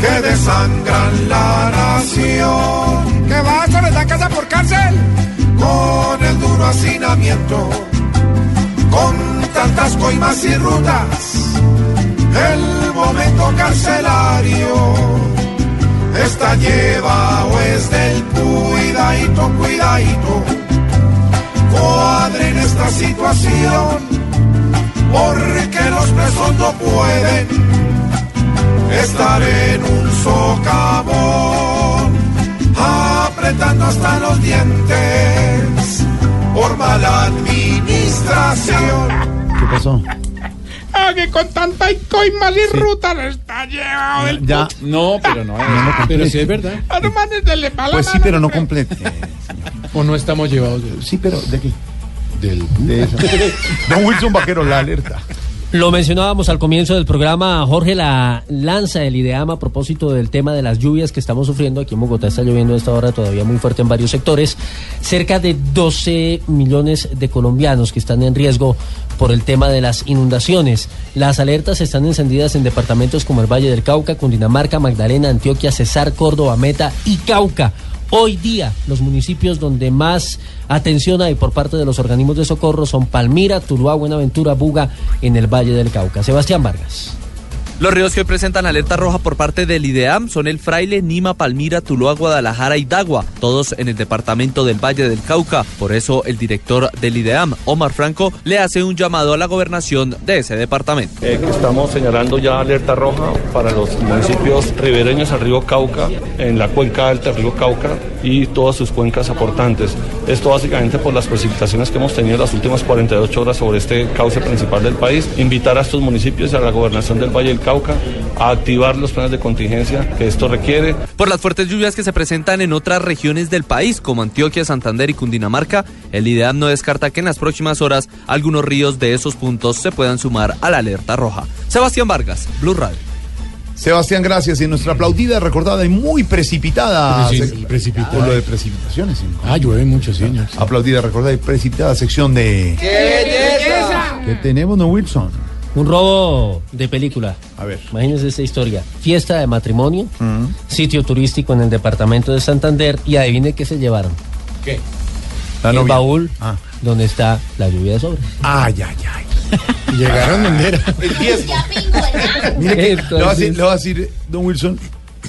que desangran la nación. ¿Qué va con esta casa por cárcel? Con el duro hacinamiento, con tantas coimas y rutas, el momento carcelario está llevado es del cuidadito, cuidadito, cuadren esta situación, porque los presos no pueden estar en un socavón, apretando hasta los dientes, por mala administración. ¿Qué pasó? Ah, que con tanta coimas y ruta le está llevado el Ya. No, pero no. pero sí es verdad. Le Pues sí, pero no complete. O no estamos llevados. de- Sí, pero ¿de qué? Del. De esa. Don Wilson Vaquero, la alerta. Lo mencionábamos al comienzo del programa, Jorge, la lanza del IDEAM a propósito del tema de las lluvias que estamos sufriendo. Aquí en Bogotá está lloviendo a esta hora todavía muy fuerte en varios sectores. Cerca de 12 millones de colombianos que están en riesgo por el tema de las inundaciones. Las alertas están encendidas en departamentos como el Valle del Cauca, Cundinamarca, Magdalena, Antioquia, Cesar, Córdoba, Meta y Cauca. Hoy día, los municipios donde más atención hay por parte de los organismos de socorro son Palmira, Tuluá, Buenaventura, Buga, en el Valle del Cauca. Sebastián Vargas. Los ríos que hoy presentan alerta roja por parte del IDEAM son el Fraile, Nima, Palmira, Tuluá, Guadalajara y Dagua, todos en el departamento del Valle del Cauca. Por eso el director del IDEAM, Omar Franco, le hace un llamado a la gobernación de ese departamento. Eh, estamos señalando ya alerta roja para los municipios ribereños al río Cauca, en la cuenca alta del río Cauca y todas sus cuencas aportantes. Esto básicamente por las precipitaciones que hemos tenido las últimas 48 horas sobre este cauce principal del país. Invitar a estos municipios y a la gobernación del Valle del Cauca a activar los planes de contingencia que esto requiere. Por las fuertes lluvias que se presentan en otras regiones del país, como Antioquia, Santander y Cundinamarca, el IDEAM no descarta que en las próximas horas algunos ríos de esos puntos se puedan sumar a la alerta roja. Sebastián Vargas, Blue Radio. Sebastián, gracias. Y nuestra aplaudida, recordada y muy precipitada. Sí, precipitada. Por lo de precipitaciones. sí. Ah, llueve mucho, señor. Aplaudida, recordada y precipitada sección de. ¿Qué tenemos, no Wilson? Un robo de película. A ver. Imagínense esta historia. Fiesta de matrimonio, sitio turístico en el departamento de Santander y adivine qué se llevaron. ¿Qué? La el novia. baúl Ah. donde está la lluvia de sobres. Ay, ay, ay. Llegaron donde era. El diezmo. Mire que le voy a decir, Entonces- le voy a decir, don Wilson,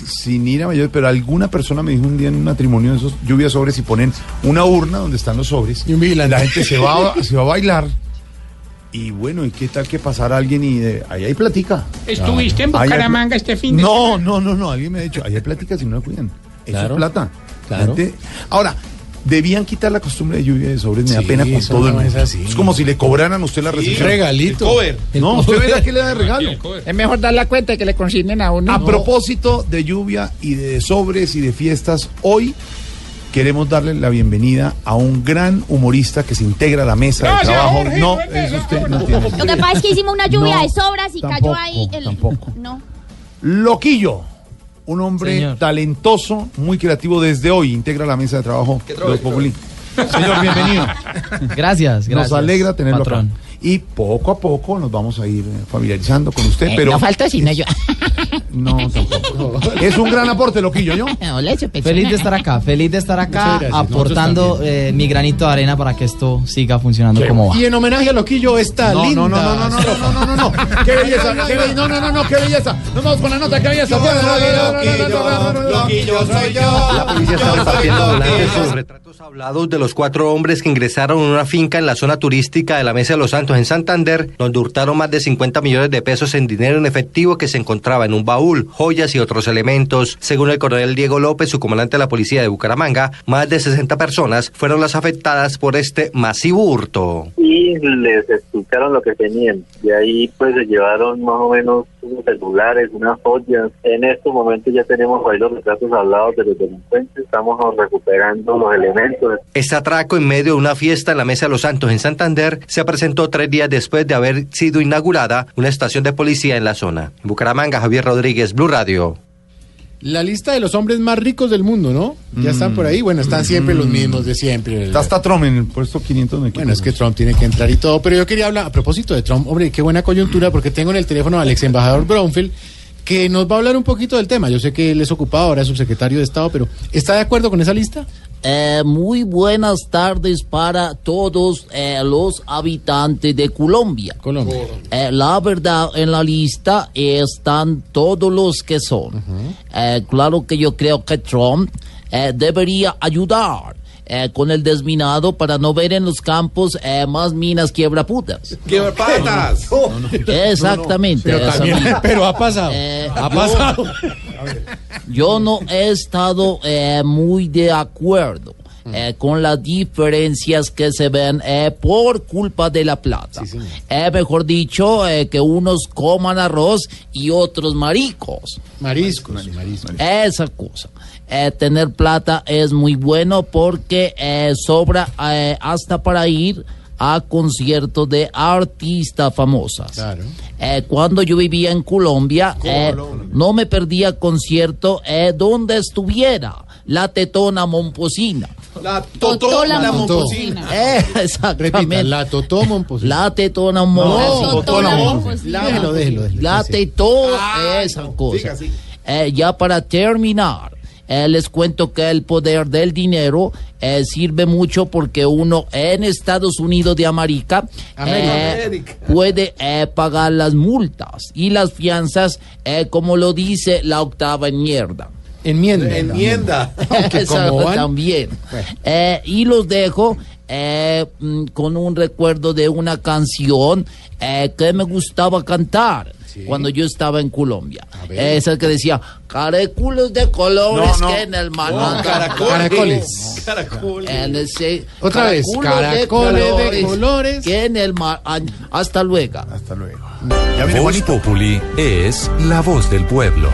sin ir a mayor, pero alguna persona me dijo un día en un matrimonio de esos lluvias sobres y ponen una urna donde están los sobres. Y un vigilante. La gente se va, se va a bailar. Y bueno, ¿y qué tal que pasara alguien y de, ahí hay platica? ¿Estuviste en Ahí hay Bucaramanga este fin de No, no, no, no, alguien me ha dicho, ahí hay platica si no la cuidan. Eso Claro. es plata. La Claro. gente- ahora, debían quitar la costumbre de lluvia de sobres, me da Sí, pena con eso todo el no mundo. es así. Es como si le cobraran a usted la recepción. Regalito. No, usted verá que le da de regalo. Es mejor dar la cuenta que le consignen a uno. A propósito de lluvia y de sobres y de fiestas, hoy queremos darle la bienvenida a un gran humorista que se integra a la mesa de trabajo. Jorge, no, no es es eso, usted, no. no tiene. Lo que pasa es que hicimos una lluvia No, de sobras y tampoco, cayó ahí el. tampoco. No. Loquillo, un hombre Señor. talentoso, muy creativo desde hoy, integra la mesa de trabajo de los Populi. Señor, bienvenido. Gracias, gracias. Nos alegra tenerlo patrón. acá. Y poco a poco nos vamos a ir familiarizando con usted, Eh, pero no falta sino yo. no tampoco. Es un gran aporte, Loquillo, ¿yo? Feliz de estar acá, feliz de estar acá, gracias, aportando eh, mi granito de arena para que esto siga funcionando como va. Y en homenaje a Loquillo está No, linda. no, no, no, no, no, no, no, no, no, no. Qué belleza, qué belleza. No, no, no, no, qué belleza. Nos vamos con la nota, qué belleza. Loquillo soy yo. La policía está repartiendo ambulantes sus retratos hablados de los cuatro hombres que ingresaron en una finca en la zona turística de la Mesa de los Santos en Santander, donde hurtaron más de 50 millones de pesos en dinero en efectivo que se encontraba en un baúl, joyas y otros elementos. Según el coronel Diego López, su comandante de la policía de Bucaramanga, más de 60 personas fueron las afectadas por este masivo hurto. y les explicaron lo que tenían. De ahí pues se llevaron más o menos unos celulares, unas joyas. En estos momentos ya tenemos los retratos hablados de los delincuentes, estamos recuperando los elementos. Este atraco en medio de una fiesta en la Mesa de los Santos en Santander se presentó tres días después de haber sido inaugurada una estación de policía en la zona. En Bucaramanga, Javier Rodríguez, Blue Radio. La lista de los hombres más ricos del mundo, ¿no? Ya están por ahí. Bueno, están siempre los mismos de siempre. Está hasta Trump en el puesto 500 de Bueno, es que Trump tiene que entrar y todo, pero yo quería hablar a propósito de Trump, hombre, qué buena coyuntura, porque tengo en el teléfono al ex embajador Brownfield, que nos va a hablar un poquito del tema. Yo sé que él es ocupado, ahora es subsecretario de Estado, pero ¿está de acuerdo con esa lista? Eh, muy buenas tardes para todos eh, los habitantes de Colombia. Colombia. Eh, la verdad, en la lista están todos los que son. Claro que yo creo que Trump debería ayudar eh, con el desminado para no ver en los campos eh, más minas quiebraputas. patas! Exactamente. Pero, esa también, misma. pero ha pasado. Eh, ha yo- pasado. Yo no he estado eh, muy de acuerdo eh, con las diferencias que se ven eh, por culpa de la plata. Eh, mejor dicho, eh, que unos coman arroz y otros maricos. Mariscos. mariscos. Esa cosa. Eh, tener plata es muy bueno porque eh, sobra eh, hasta para ir a conciertos de artistas famosas. Eh, cuando yo vivía en Colombia, eh, no me perdía concierto eh, donde estuviera la tetona momposina. La Totola La Momposina. Eh. Repita, la Totó Momposina. La tetona No, momposina. Déjelo, déjelo. La tetona, esa cosa. Eh, ya para terminar, eh, les cuento que el poder del dinero eh, sirve mucho porque uno en Estados Unidos de América, América. eh, puede eh, pagar las multas y las fianzas eh, como lo dice la octava enmienda. Enmienda. Enmienda. También. Eh, y los dejo eh, mm, con un recuerdo de una canción eh, que me gustaba cantar. Cuando yo estaba en Colombia. Esa que decía, careculos de colores No, no. que en el mar. No, caracoles. Caracoles. Caracoles. En ese- Otra vez, caracoles de colores. Que en el mar. Hasta luego. Hasta luego. Voz Populi es la voz del pueblo.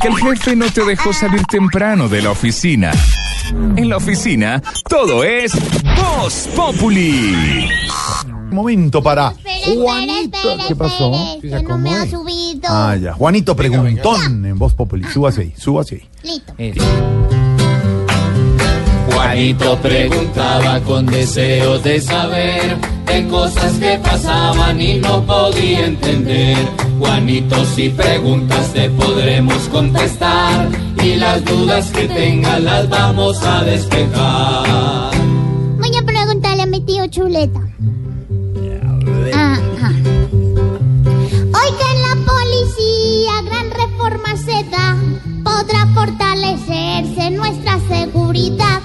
Que el jefe no te dejó salir temprano de la oficina. En la oficina, todo es Voz Populi. Momento para Juanito. ¿Qué pasó? espere, que no me ha subido. Ah, ya. Juanito Preguntón en Voz Populi. Súbase ahí, súbase ahí. Listo. Juanito preguntaba con deseos de saber de cosas que pasaban y no podía entender. Juanito, si preguntas te podremos contestar y las dudas que tengas las vamos a despejar. Voy a preguntarle a mi tío Chuleta. Fortalecerse nuestra seguridad.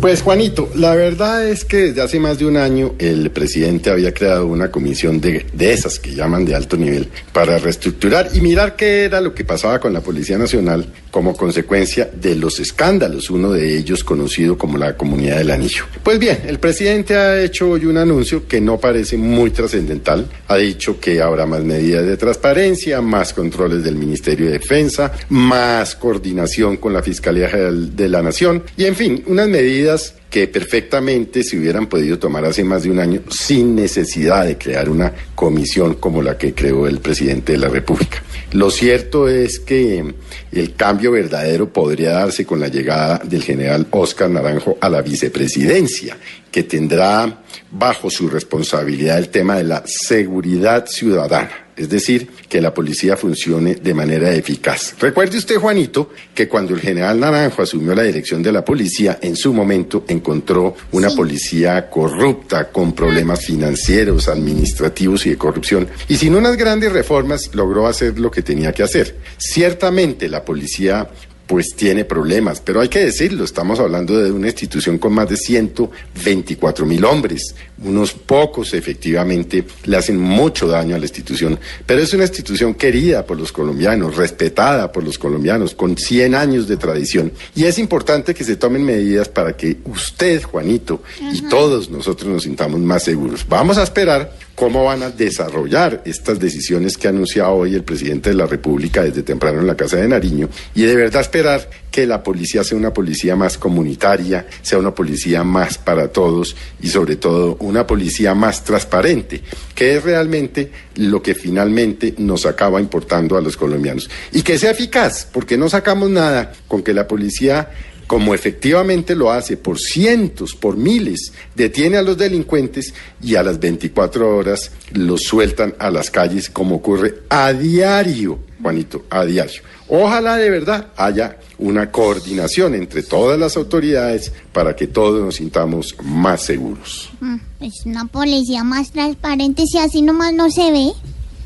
Pues Juanito, la verdad es que desde hace más de un año el presidente había creado una comisión de, de esas que llaman de alto nivel para reestructurar y mirar qué era lo que pasaba con la Policía Nacional como consecuencia de los escándalos, uno de ellos conocido como la Comunidad del Anillo. Pues bien, el presidente ha hecho hoy un anuncio que no parece muy trascendental. Ha dicho que habrá más medidas de transparencia, más controles del Ministerio de Defensa, más coordinación con la Fiscalía General de la Nación y en fin, unas medidas que perfectamente se hubieran podido tomar hace más de un año sin necesidad de crear una comisión como la que creó el presidente de la República. Lo cierto es que el cambio verdadero podría darse con la llegada del general Oscar Naranjo a la vicepresidencia, que tendrá bajo su responsabilidad el tema de la seguridad ciudadana. Es decir, que la policía funcione de manera eficaz. Recuerde usted, Juanito, que cuando el general Naranjo asumió la dirección de la policía, en su momento encontró una policía corrupta, con problemas financieros, administrativos y de corrupción. Y sin unas grandes reformas logró hacer lo que tenía que hacer. Ciertamente la policía pues tiene problemas, pero hay que decirlo, estamos hablando de una institución con más de 124 mil hombres, unos pocos efectivamente le hacen mucho daño a la institución, pero es una institución querida por los colombianos, respetada por los colombianos, con 100 años de tradición, y es importante que se tomen medidas para que usted, Juanito, y todos nosotros nos sintamos más seguros. Vamos a esperar cómo van a desarrollar estas decisiones que ha anunciado hoy el presidente de la República desde temprano en la Casa de Nariño y de verdad esperar que la policía sea una policía más comunitaria, sea una policía más para todos y sobre todo una policía más transparente, que es realmente lo que finalmente nos acaba importando a los colombianos. Y que sea eficaz, porque no sacamos nada con que la policía como efectivamente lo hace por cientos, por miles, detiene a los delincuentes y a las 24 horas los sueltan a las calles como ocurre a diario, Juanito, a diario. Ojalá de verdad haya una coordinación entre todas las autoridades para que todos nos sintamos más seguros. Mm, Pues una policía más transparente, si así nomás no se ve.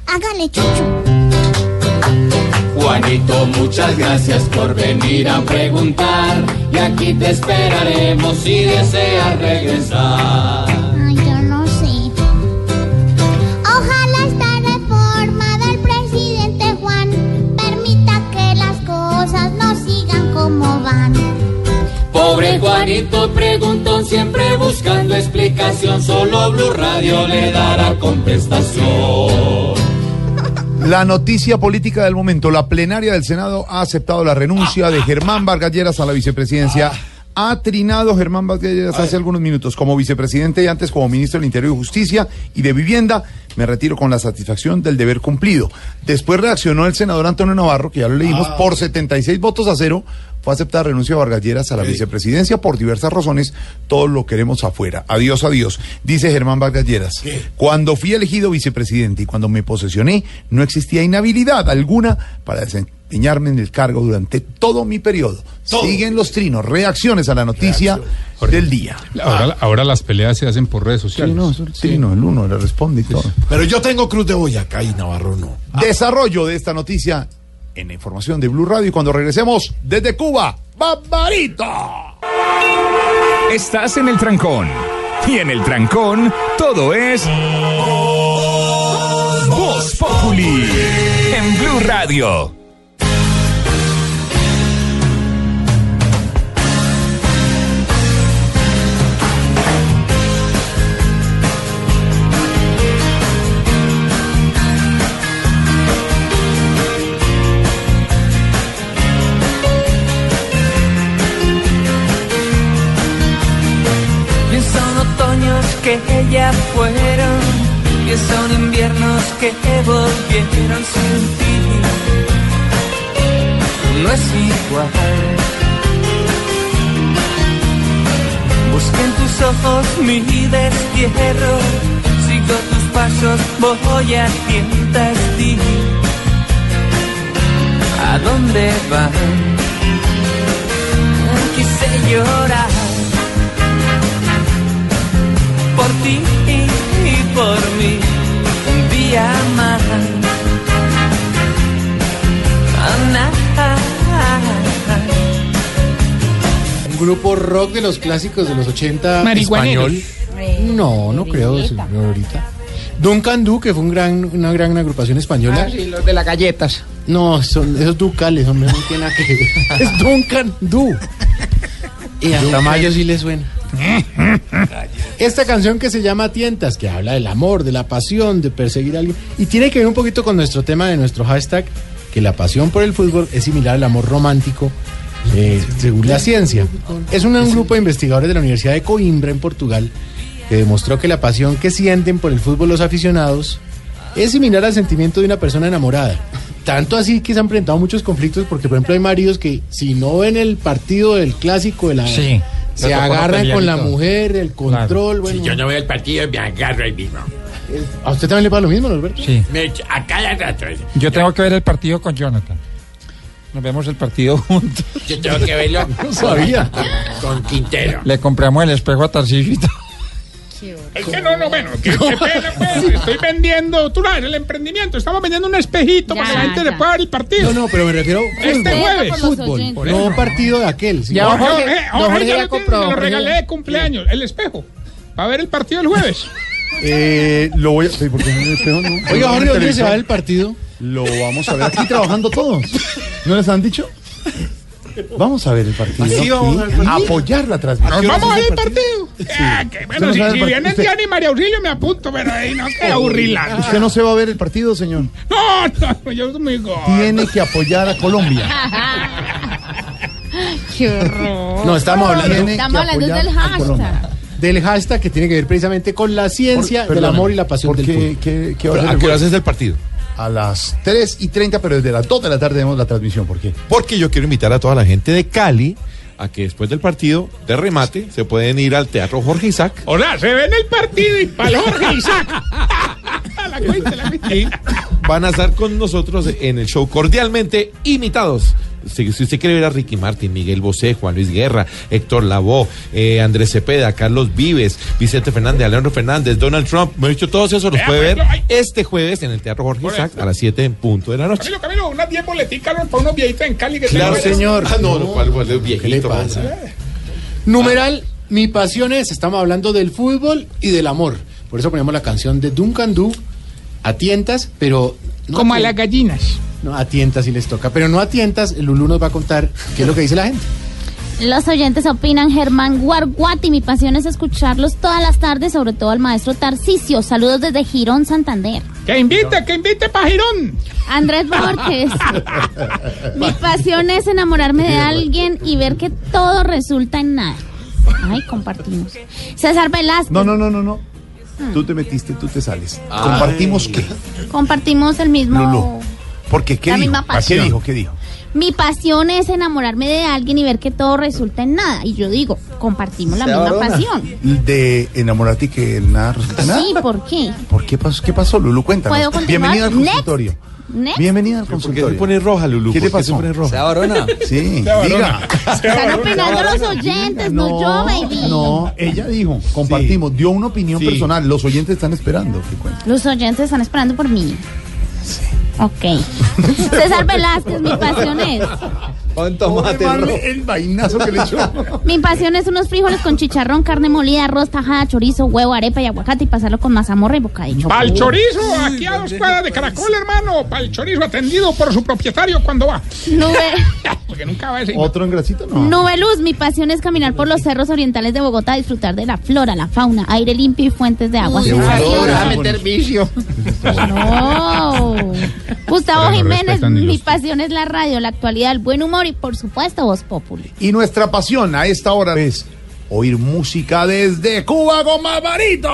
Hágale, chuchu. Juanito, muchas gracias por venir a preguntar y aquí te esperaremos si deseas regresar. Ay, yo no sé. Ojalá esta reforma del presidente Juan permita que las cosas no sigan Juanito preguntón, siempre buscando explicación. Solo Blue Radio le dará contestación. La noticia política del momento. La plenaria del Senado ha aceptado la renuncia de Germán Vargas Lleras a la vicepresidencia. Ha trinado Germán Lleras hace algunos minutos como vicepresidente y antes como ministro del Interior y Justicia y de Vivienda. Me retiro con la satisfacción del deber cumplido. Después reaccionó el senador Antonio Navarro, que ya lo leímos, por 76 votos a cero. Fue aceptada renuncia de Vargas Lleras a la vicepresidencia por diversas razones. Todos lo queremos afuera. Adiós, adiós. Dice Germán Vargas Lleras. Cuando fui elegido vicepresidente y cuando me posesioné, no existía inhabilidad alguna para desempeñarme en el cargo durante todo mi periodo. Siguen los trinos, reacciones a la noticia del día. Ahora, ahora las peleas se hacen por redes sociales. Sí, no, eso- sí, no, el uno le responde y todo. Pero yo tengo Cruz de Boyacá y Navarro no. Desarrollo de esta noticia en la información de Blue Radio y cuando regresemos desde Cuba, ¡Barbarito! Estás en el trancón. Y en el trancón, todo es. Voz Populi. En Blue Radio. Que ya fueron, y son inviernos que volvieron sin ti. No es igual. Busqué en tus ojos mi destierro, sigo tus pasos, voy a tientas ti. ¿A dónde van? Quise llorar ti y por mí un día más. Ana, Un grupo rock de los clásicos de los 80 Marihuaneros. español. No, no creo, señorita. Duncan Du, que fue un gran, una gran agrupación española. Ah, sí, los de las galletas. No, son esos ducales, hombre, no tiene nada que ver. Es Duncan Du. Y a Tamayo sí le suena. Esta canción que se llama Tientas, que habla del amor, de la pasión, de perseguir a alguien, y tiene que ver un poquito con nuestro tema de nuestro hashtag, que la pasión por el fútbol es similar al amor romántico, eh, según la ciencia. Es un, un grupo de investigadores de la Universidad de Coimbra, en Portugal, que demostró que la pasión que sienten por el fútbol los aficionados es similar al sentimiento de una persona enamorada. Tanto así que se han presentado muchos conflictos porque, por ejemplo, hay maridos que si no ven el partido del clásico de la... Sí. Se agarran con la mujer, el control, bueno. Si yo no veo el partido, me agarro ahí mismo. ¿A usted también le pasa lo mismo, Norberto? Sí. a cada rato. Yo tengo que ver el partido con Jonathan. Nos vemos el partido juntos. Yo tengo que verlo. No sabía. Con Quintero. Le compramos el espejo a todo. Es que no, no, bueno, qué pena, pues. Estoy vendiendo, tú sabes, el emprendimiento. Estamos vendiendo un espejito para que la gente le pueda ver el partido. No, no, pero me refiero Este fútbol. jueves. Fútbol, Por no partido de aquel. sino- Ya, Jorge, Jorge, don Jorge, Jorge ya ya lo, compró, tiene, lo Jorge. regalé de cumpleaños, el espejo. Va a ver el partido el jueves. Eh, lo voy a. sí, porque en el espejo no- Oiga, no Jorge, ¿dónde se va el partido? Lo vamos a ver aquí trabajando todos. ¿No les han dicho? Vamos a ver el partido. Así vamos el apoyar la transmisión. Nos vamos a ver el partido. Ah, que ¿Usted bueno, no si, el si partido? viene ¿Usted- Diana y María Auxilio me apunto, pero ahí no queda aburrirla. ¿Usted no se va a ver el partido, señor? No, no, yo soy muy gordo. Tiene que apoyar a Colombia. Qué horror. No, estamos hablando, Tiene Estamos hablando del hashtag. del hashtag que tiene que ver precisamente con la ciencia Por- del perdóneme, amor y la pasión ¿por del qué- fútbol. qué- qué va a ser ¿A el qué hora es el partido? A las 3 y 30, pero desde las 2 de la tarde vemos la transmisión. ¿Por qué? Porque yo quiero invitar a toda la gente de Cali a que después del partido de remate se pueden ir al Teatro Jorge Isaac. Hola, se ve en el partido y para Jorge Isaac. la cuenta, la cuenta. Y van a estar con nosotros en el show cordialmente imitados. Si, si usted quiere ver a Ricky Martin, Miguel Bosé, Juan Luis Guerra, Héctor Lavoe, eh, Andrés Cepeda, Carlos Vives, Vicente Fernández, Alejandro Fernández, Donald Trump, me he dicho todos esos los Vea, puede ver por ejemplo, este jueves en el Teatro Jorge Isaac a las 7 en punto de la noche. Camilo, Camilo, unas 10 boleticas para unos viejitos en Cali que Claro, señor. Ah, no, no, ¿cuál, cuál es viejito? ¿Qué le pasa? Numeral, mi pasión es, estamos hablando del fútbol y del amor. Por eso ponemos la canción de Duncan Du, a tientas, pero... no Como a las gallinas. No, a tientas si les toca, pero no a tientas, el Lulú nos va a contar qué es lo que dice la gente. Los oyentes opinan, Germán Guarguati. Mi pasión es escucharlos todas las tardes, sobre todo al maestro Tarcisio. Saludos desde Girón, Santander. Que invite, que invite para Girón. Andrés Borges. Mi pasión es enamorarme de alguien y ver que todo resulta en nada. Ay, compartimos. César Velázquez. No, no, no, no, no. Tú te metiste, tú te sales. ¿Compartimos qué? Compartimos el mismo. Lulú. Porque ¿qué La dijo? misma ¿A ¿Qué pasión. dijo? ¿Qué dijo? Mi pasión es enamorarme de alguien y ver que todo resulta en nada. Y yo digo, compartimos la misma pasión. De enamorarte y que nada resulta nada. Sí, ¿por qué? ¿Por qué pasó? ¿Qué pasó, Lulu? Cuéntanos. ¿Puedo? Bienvenida al consultorio. Next. Bienvenida al ¿Por qué consultorio. se pone roja, Lulu? ¿Qué ¿Por te pasó? se pone roja? ¿Sea varona? Sí, Sea diga. Están opinando los oyentes, no, yo, baby. No, ella dijo, compartimos, dio una opinión Sí. personal. Los oyentes están esperando. Los oyentes están esperando por mí. Ok. César Velázquez, mi pasión es. Con man, el vainazo que le echó. Mi pasión es unos frijoles con chicharrón, carne molida, arroz, tajada, chorizo, huevo, arepa y aguacate y pasarlo con mazamorra y bocadillo. Pa'l chorizo, aquí a dos cuadras de Caracol, hermano. Pa'l chorizo atendido por su propietario cuando va. Nube, Porque nunca va ese. ¿Otro en grasito? No. Nube Luz, mi pasión es caminar por los cerros orientales de Bogotá, disfrutar de la flora, la fauna, aire limpio y fuentes de agua. Sensaciones. a meter vicio. No. Gustavo no Jiménez, mi los- pasión es la radio, la actualidad, el buen humor y por supuesto Voz Populi. Y nuestra pasión a esta hora es oír música desde Cuba con Barbarito.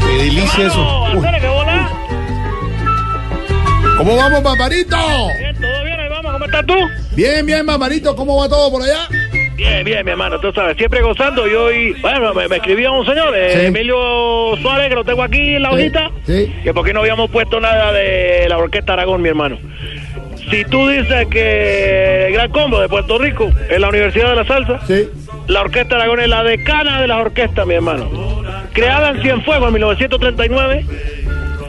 Qué delicia eso. Uy, ¿Cómo vamos, Barbarito? Bien, todo bien, ahí vamos, ¿cómo estás tú? Bien, bien, Barbarito. ¿Cómo va todo por allá? Bien, bien, mi hermano, tú sabes, siempre gozando. Y hoy, bueno, me, me escribía un señor, eh, Sí. Emilio Suárez, que lo tengo aquí en la hojita, Sí. que por qué no habíamos puesto nada de la Orquesta Aragón, mi hermano. Si tú dices que el Gran Combo de Puerto Rico es la Universidad de la Salsa, Sí. la Orquesta Aragón es la decana de las orquestas, mi hermano. Creada en Cienfuegos en 1939,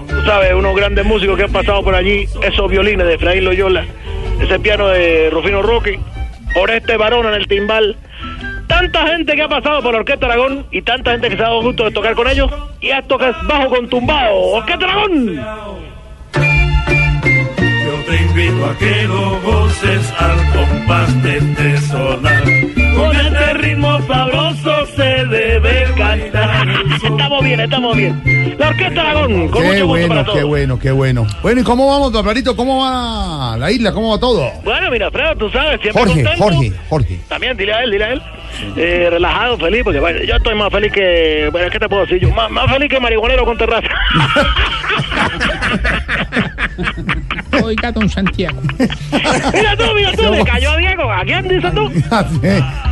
tú sabes, unos grandes músicos que han pasado por allí, esos violines de Efraín Loyola, ese piano de Rufino Roque, Oreste Barona en el timbal. Tanta gente que ha pasado por Orquesta Aragón y tanta gente que se ha dado gusto de tocar con ellos. Y esto que es bajo con tumbado, Orquesta Aragón. Yo te invito a que lo goces al compás de este sonar. Con este ritmo sabroso se debe. Estamos bien, estamos bien. La Orquesta Aragón, con Qué mucho gusto para bueno, todos. qué bueno, qué bueno. Bueno, ¿y cómo vamos, Barbarito? ¿Cómo va la isla? ¿Cómo va todo? Bueno, mira, Fredo, tú sabes, siempre Jorge, contento. Jorge, Jorge. También, dile a él, dile a él. Eh, relajado, feliz, porque bueno, yo estoy más feliz que. Bueno, ¿qué te puedo decir yo? Más, más feliz que marihuanero con terraza. Oiga, don Santiago. mira tú, mira tú, me cayó Diego. ¿A quién dices tú?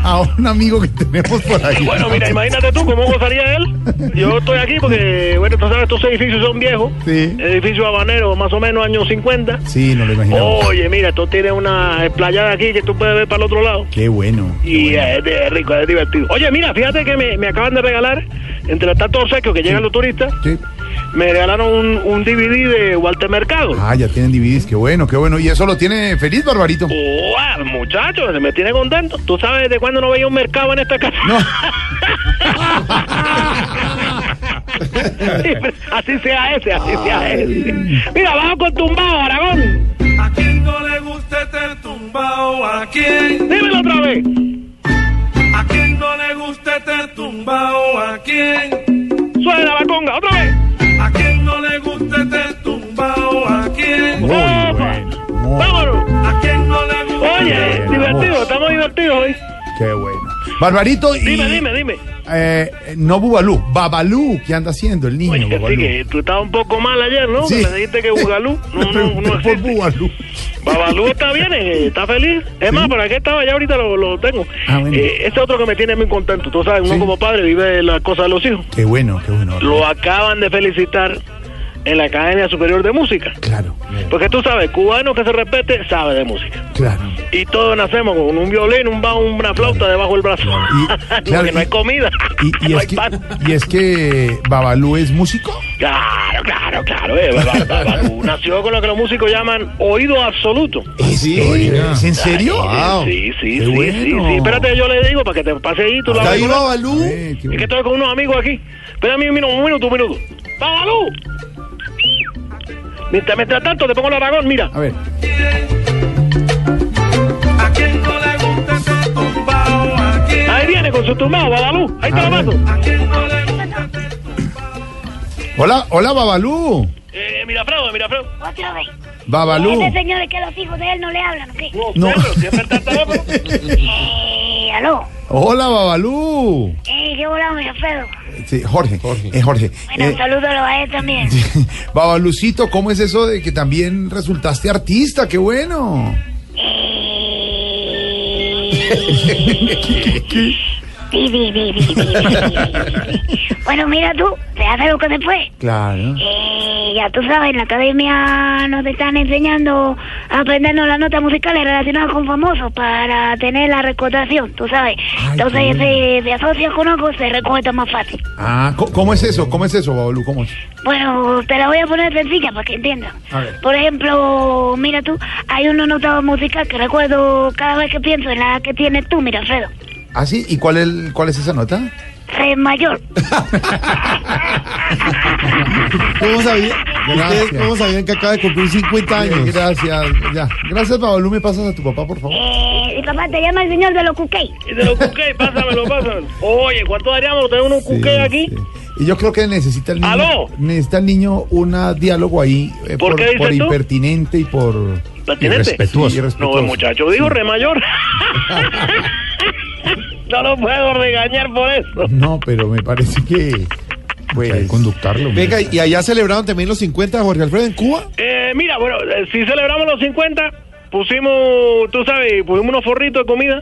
A un amigo que tenemos por ahí. Bueno, mira, imagínate tú cómo gozaría él. Yo estoy aquí porque, bueno, tú sabes, estos edificios son viejos. Sí. Edificios habaneros, más o menos años 50. Sí, no lo imaginamos. Oye, mira, esto tiene una esplayada aquí que tú puedes ver para el otro lado. Qué bueno. Y es rico, es divertido. Oye, mira, fíjate que me, me acaban de regalar, entre tantos obsequios que llegan los turistas, Sí. Me regalaron un, un DVD de Walter Mercado. Ah, ya tienen DVDs, qué bueno, qué bueno. ¿Y eso lo tiene feliz, Barbarito? ¡Wow, muchachos! Se me tiene contento. ¿Tú sabes de cuándo no veía un mercado en esta casa? No. así sea ese, así sea ese. Mira, bajo con tumbado, Aragón. A quien no le guste este tumbao, a quien. Dímelo otra vez. A quien no le guste este tumbao, a quien. Suena la conga, otra vez. Oye, divertido, estamos divertidos hoy. Qué bueno. Barbarito y... Dime, dime, dime. Eh, no Bubalú, Babalú, ¿qué anda haciendo el niño? Oye, sí, que tú estabas un poco mal ayer, ¿no? Sí. Que me dijiste que Bugalú. No, no, no Por. Bubalú. Babalú está bien, eh, está feliz. Es más, ¿para qué estaba? Ya ahorita lo, lo tengo. Ah, bueno. Eh, ese otro que me tiene muy contento. Tú sabes, uno Sí. como padre vive las cosas de los hijos. Qué bueno, qué bueno. Lo acaban de felicitar en la Academia Superior de Música. Claro, Porque tú sabes, cubano que se respete sabe de música. claro. Y todos nacemos con un violín, un bajo, una flauta debajo del brazo. claro, Porque no hay y- comida. Y, y no es hay que, pan. y es que Babalú es músico. Claro, claro, claro. eh, Ba- Ba- Babalú nació con lo que los músicos llaman oído absoluto. ¿Es, ¿es en serio? Sí, sí, Qué sí, bueno. sí, sí. Espérate, yo le digo para que te pase ahí. Tú la ahí. Babalú. Eh, Es que estoy con unos amigos aquí. Espérame un minuto, un minuto, un minuto. ¡Babalú! Mientras, mientras tanto, te pongo el Aragón, mira. A ver. Ahí viene con su tumbado, Babalú. Ahí te ver. mando. Hola, hola, Babalú. Eh, mira, Fredo, Babalú. Ese señor es que los hijos de él no le hablan, ¿o qué? No. Eh, aló. Hola, Babalú. Eh, qué volado, mi Alfredo. Sí, Jorge. Eh, Jorge. Bueno, Eh, salúdalo a él también. Babalucito, ¿cómo es eso de que también resultaste artista? ¡Qué bueno! Di, di, di, di. Bueno, mira tú, te hace lo que se fue. Claro. Eh, ya tú sabes, en la academia nos están enseñando a aprendernos las notas musicales relacionadas con famosos para tener la recordación, tú sabes. Entonces, se, se asocia con algo, se recuerda más fácil. Ah, ¿co- ¿cómo es eso? ¿Cómo es eso, Babalú? ¿Cómo es? Bueno, te la voy a poner sencilla para que entiendas. A ver. Por ejemplo, mira tú, hay una nota musical que recuerdo cada vez que pienso en la que tienes tú, mira, Alfredo. ¿Ah, sí? ¿Y cuál, es, cuál es esa nota? Re mayor. ¿Cómo sabían? Gracias. ¿Ustedes cómo sabían que acaba de cumplir 50 años? Eh, Gracias, ya. Gracias, Babalú. ¿Me pasas a tu papá, por favor? Eh, y papá, te llama el señor de los cuquey. Y de los cuquey, pásamelo, pásamelo. Oye, ¿cuánto daríamos? Tenemos un cuquey aquí. Y yo creo que necesita el niño. ¿Aló? Necesita el niño un diálogo ahí. eh, ¿Por por, por impertinente y por. ¿Pertinente? Irrespetuoso. Sí, No, el muchacho dijo re mayor. no lo puedo regañar por eso. No, pero me parece que. Pues. conductarlo. Venga, y allá celebraron también los 50 de Jorge Alfredo en Cuba. Eh, mira, bueno, eh, si celebramos los 50, pusimos, tú sabes, pusimos unos forritos de comida,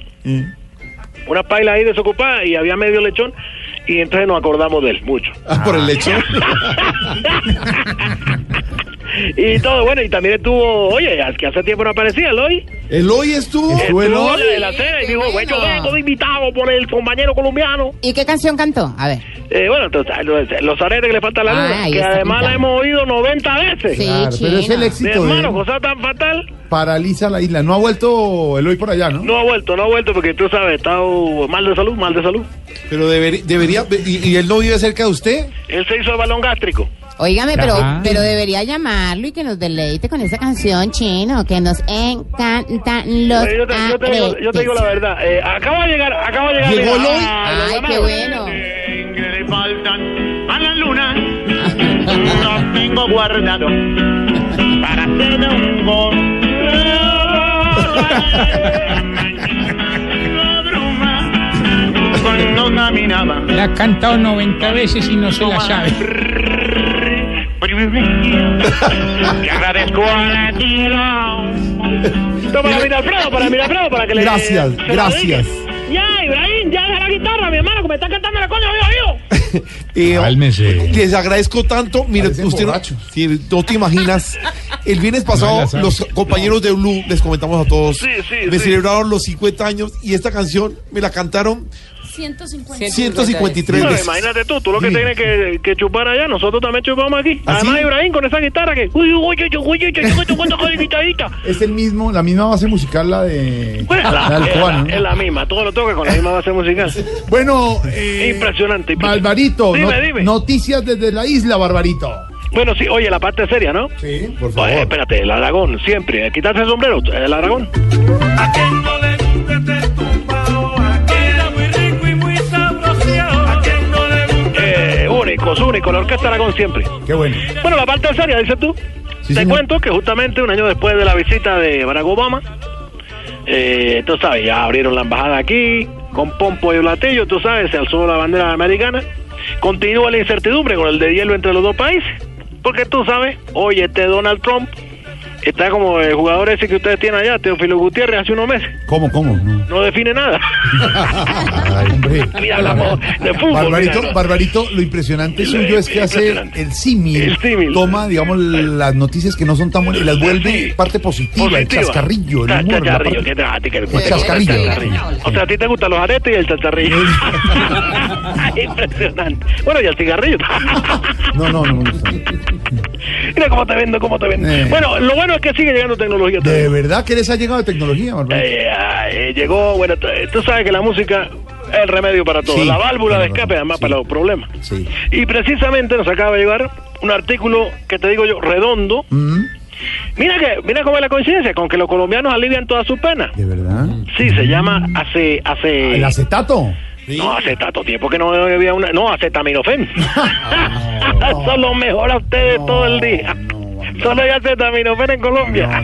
una paila ahí desocupada y había medio lechón y entonces nos acordamos de él mucho. Ah, por el lechón. y todo, bueno, y también estuvo, oye, al que hace tiempo no aparecía, el hoy. El hoy estuvo. Estuvo en la, en la cena y dijo, bueno, yo vengo de invitado por el compañero colombiano. ¿Y qué canción cantó? A ver. Eh, bueno, entonces, los, aretes que le falta la Ah, luna, que además la hemos oído 90 veces. Sí, Claro, pero es el Mi éxito de hermano, cosa tan fatal. Paraliza la isla. No ha vuelto el hoy por allá, ¿no? No ha vuelto, no ha vuelto porque tú sabes, está mal de salud, mal de salud. Pero debería, debería y, y él no vive cerca de usted. Él se hizo el balón gástrico. Óigame, pero, Ajá. pero debería llamarlo y que nos deleite con esa canción chino, que nos encantan los yo, te, yo te digo, yo te digo la verdad. eh, acaba de llegar, acaba de llegar. ¿Llegó Ay, qué bueno. que le faltan a la luna. Los tengo guardado para hacer un gol. La ha cantado 90 veces y no se la sabe. Te agradezco a. Esto para Mirafredo, para Mirafredo, para que le. Gracias, la gracias. Ya, Ibrahim, ya deja la guitarra, mi hermano, que me está cantando la coña, oído, oído. Eh, Cálmese. Les agradezco tanto. Mire, Parecen usted no, borrachos. sí, no te imaginas. El viernes pasado, la sabe. los compañeros de Blue, les comentamos a todos, Sí, sí, me sí. celebraron los 50 años y esta canción me la cantaron 150. 153 No, veces. imagínate tú, tú lo que Sí. tienes que, que chupar allá, nosotros también chupamos aquí. ¿Ah, Además, sí? Ibrahim, con esa guitarra que. Uy, uy, uy, uy, uy. Es el mismo, la misma base musical, la de. Pues, la la, del es, cubano, la, ¿no? es la misma, todo lo toca con la misma base musical. Bueno, eh, Impresionante. Barbarito, Dime, no- dime. noticias desde la isla, Barbarito. Bueno, sí, oye, la parte seria, ¿no? Sí, por Oye, espérate, el Aragón, siempre. eh, Quitarse el sombrero, el Aragón. A quien no le Eh, únicos, únicos, la Orquesta Aragón siempre. Qué bueno. Bueno, la parte seria, dices tú. Sí, Te señor. cuento que justamente un año después de la visita de Barack Obama, eh, tú sabes, ya abrieron la embajada aquí, con pompo y platillo, tú sabes, se alzó la bandera americana. Continúa la incertidumbre con el de hielo entre los dos países. Porque tú sabes, oye, este Donald Trump está como el jugador ese que ustedes tienen allá, Teofilo Gutiérrez, hace unos meses. ¿Cómo, cómo? No. No define nada. Ay, hombre. Mira, hablamos de fútbol. Barbarito, mira. Barbarito, lo impresionante El- suyo es que hace el símil, El símil. toma, digamos, las noticias que no son tan buenas y las vuelve Sí. parte positiva, el Positiva. chascarrillo, el humor. chascarrillo, ¿qué te- a ti que- El chascarrillo. O sea, a ti te gustan los aretes y el chascarrillo. Impresionante. Bueno, y el cigarrillo. No, no, no me gusta. Mira cómo te vendo, cómo te vendo. Eh. Bueno, lo bueno es que sigue llegando tecnología. ¿De verdad que les ha llegado de tecnología? Eh, ah, eh, llegó, bueno, tú sabes que la música el remedio para todo. Sí, la válvula de escape, además, sí. para los problemas. Sí. Y precisamente nos acaba de llegar un artículo que te digo yo, redondo. Mm, Mira que, mira cómo es la coincidencia, con que los colombianos alivian todas sus penas. ¿De verdad? Sí, se llama hace, hace. ¿El acetato? No, hace tanto tiempo que no había una. No, acetaminofén. Eso lo mejora a ustedes todo el día. Solo hay acetaminofén en Colombia.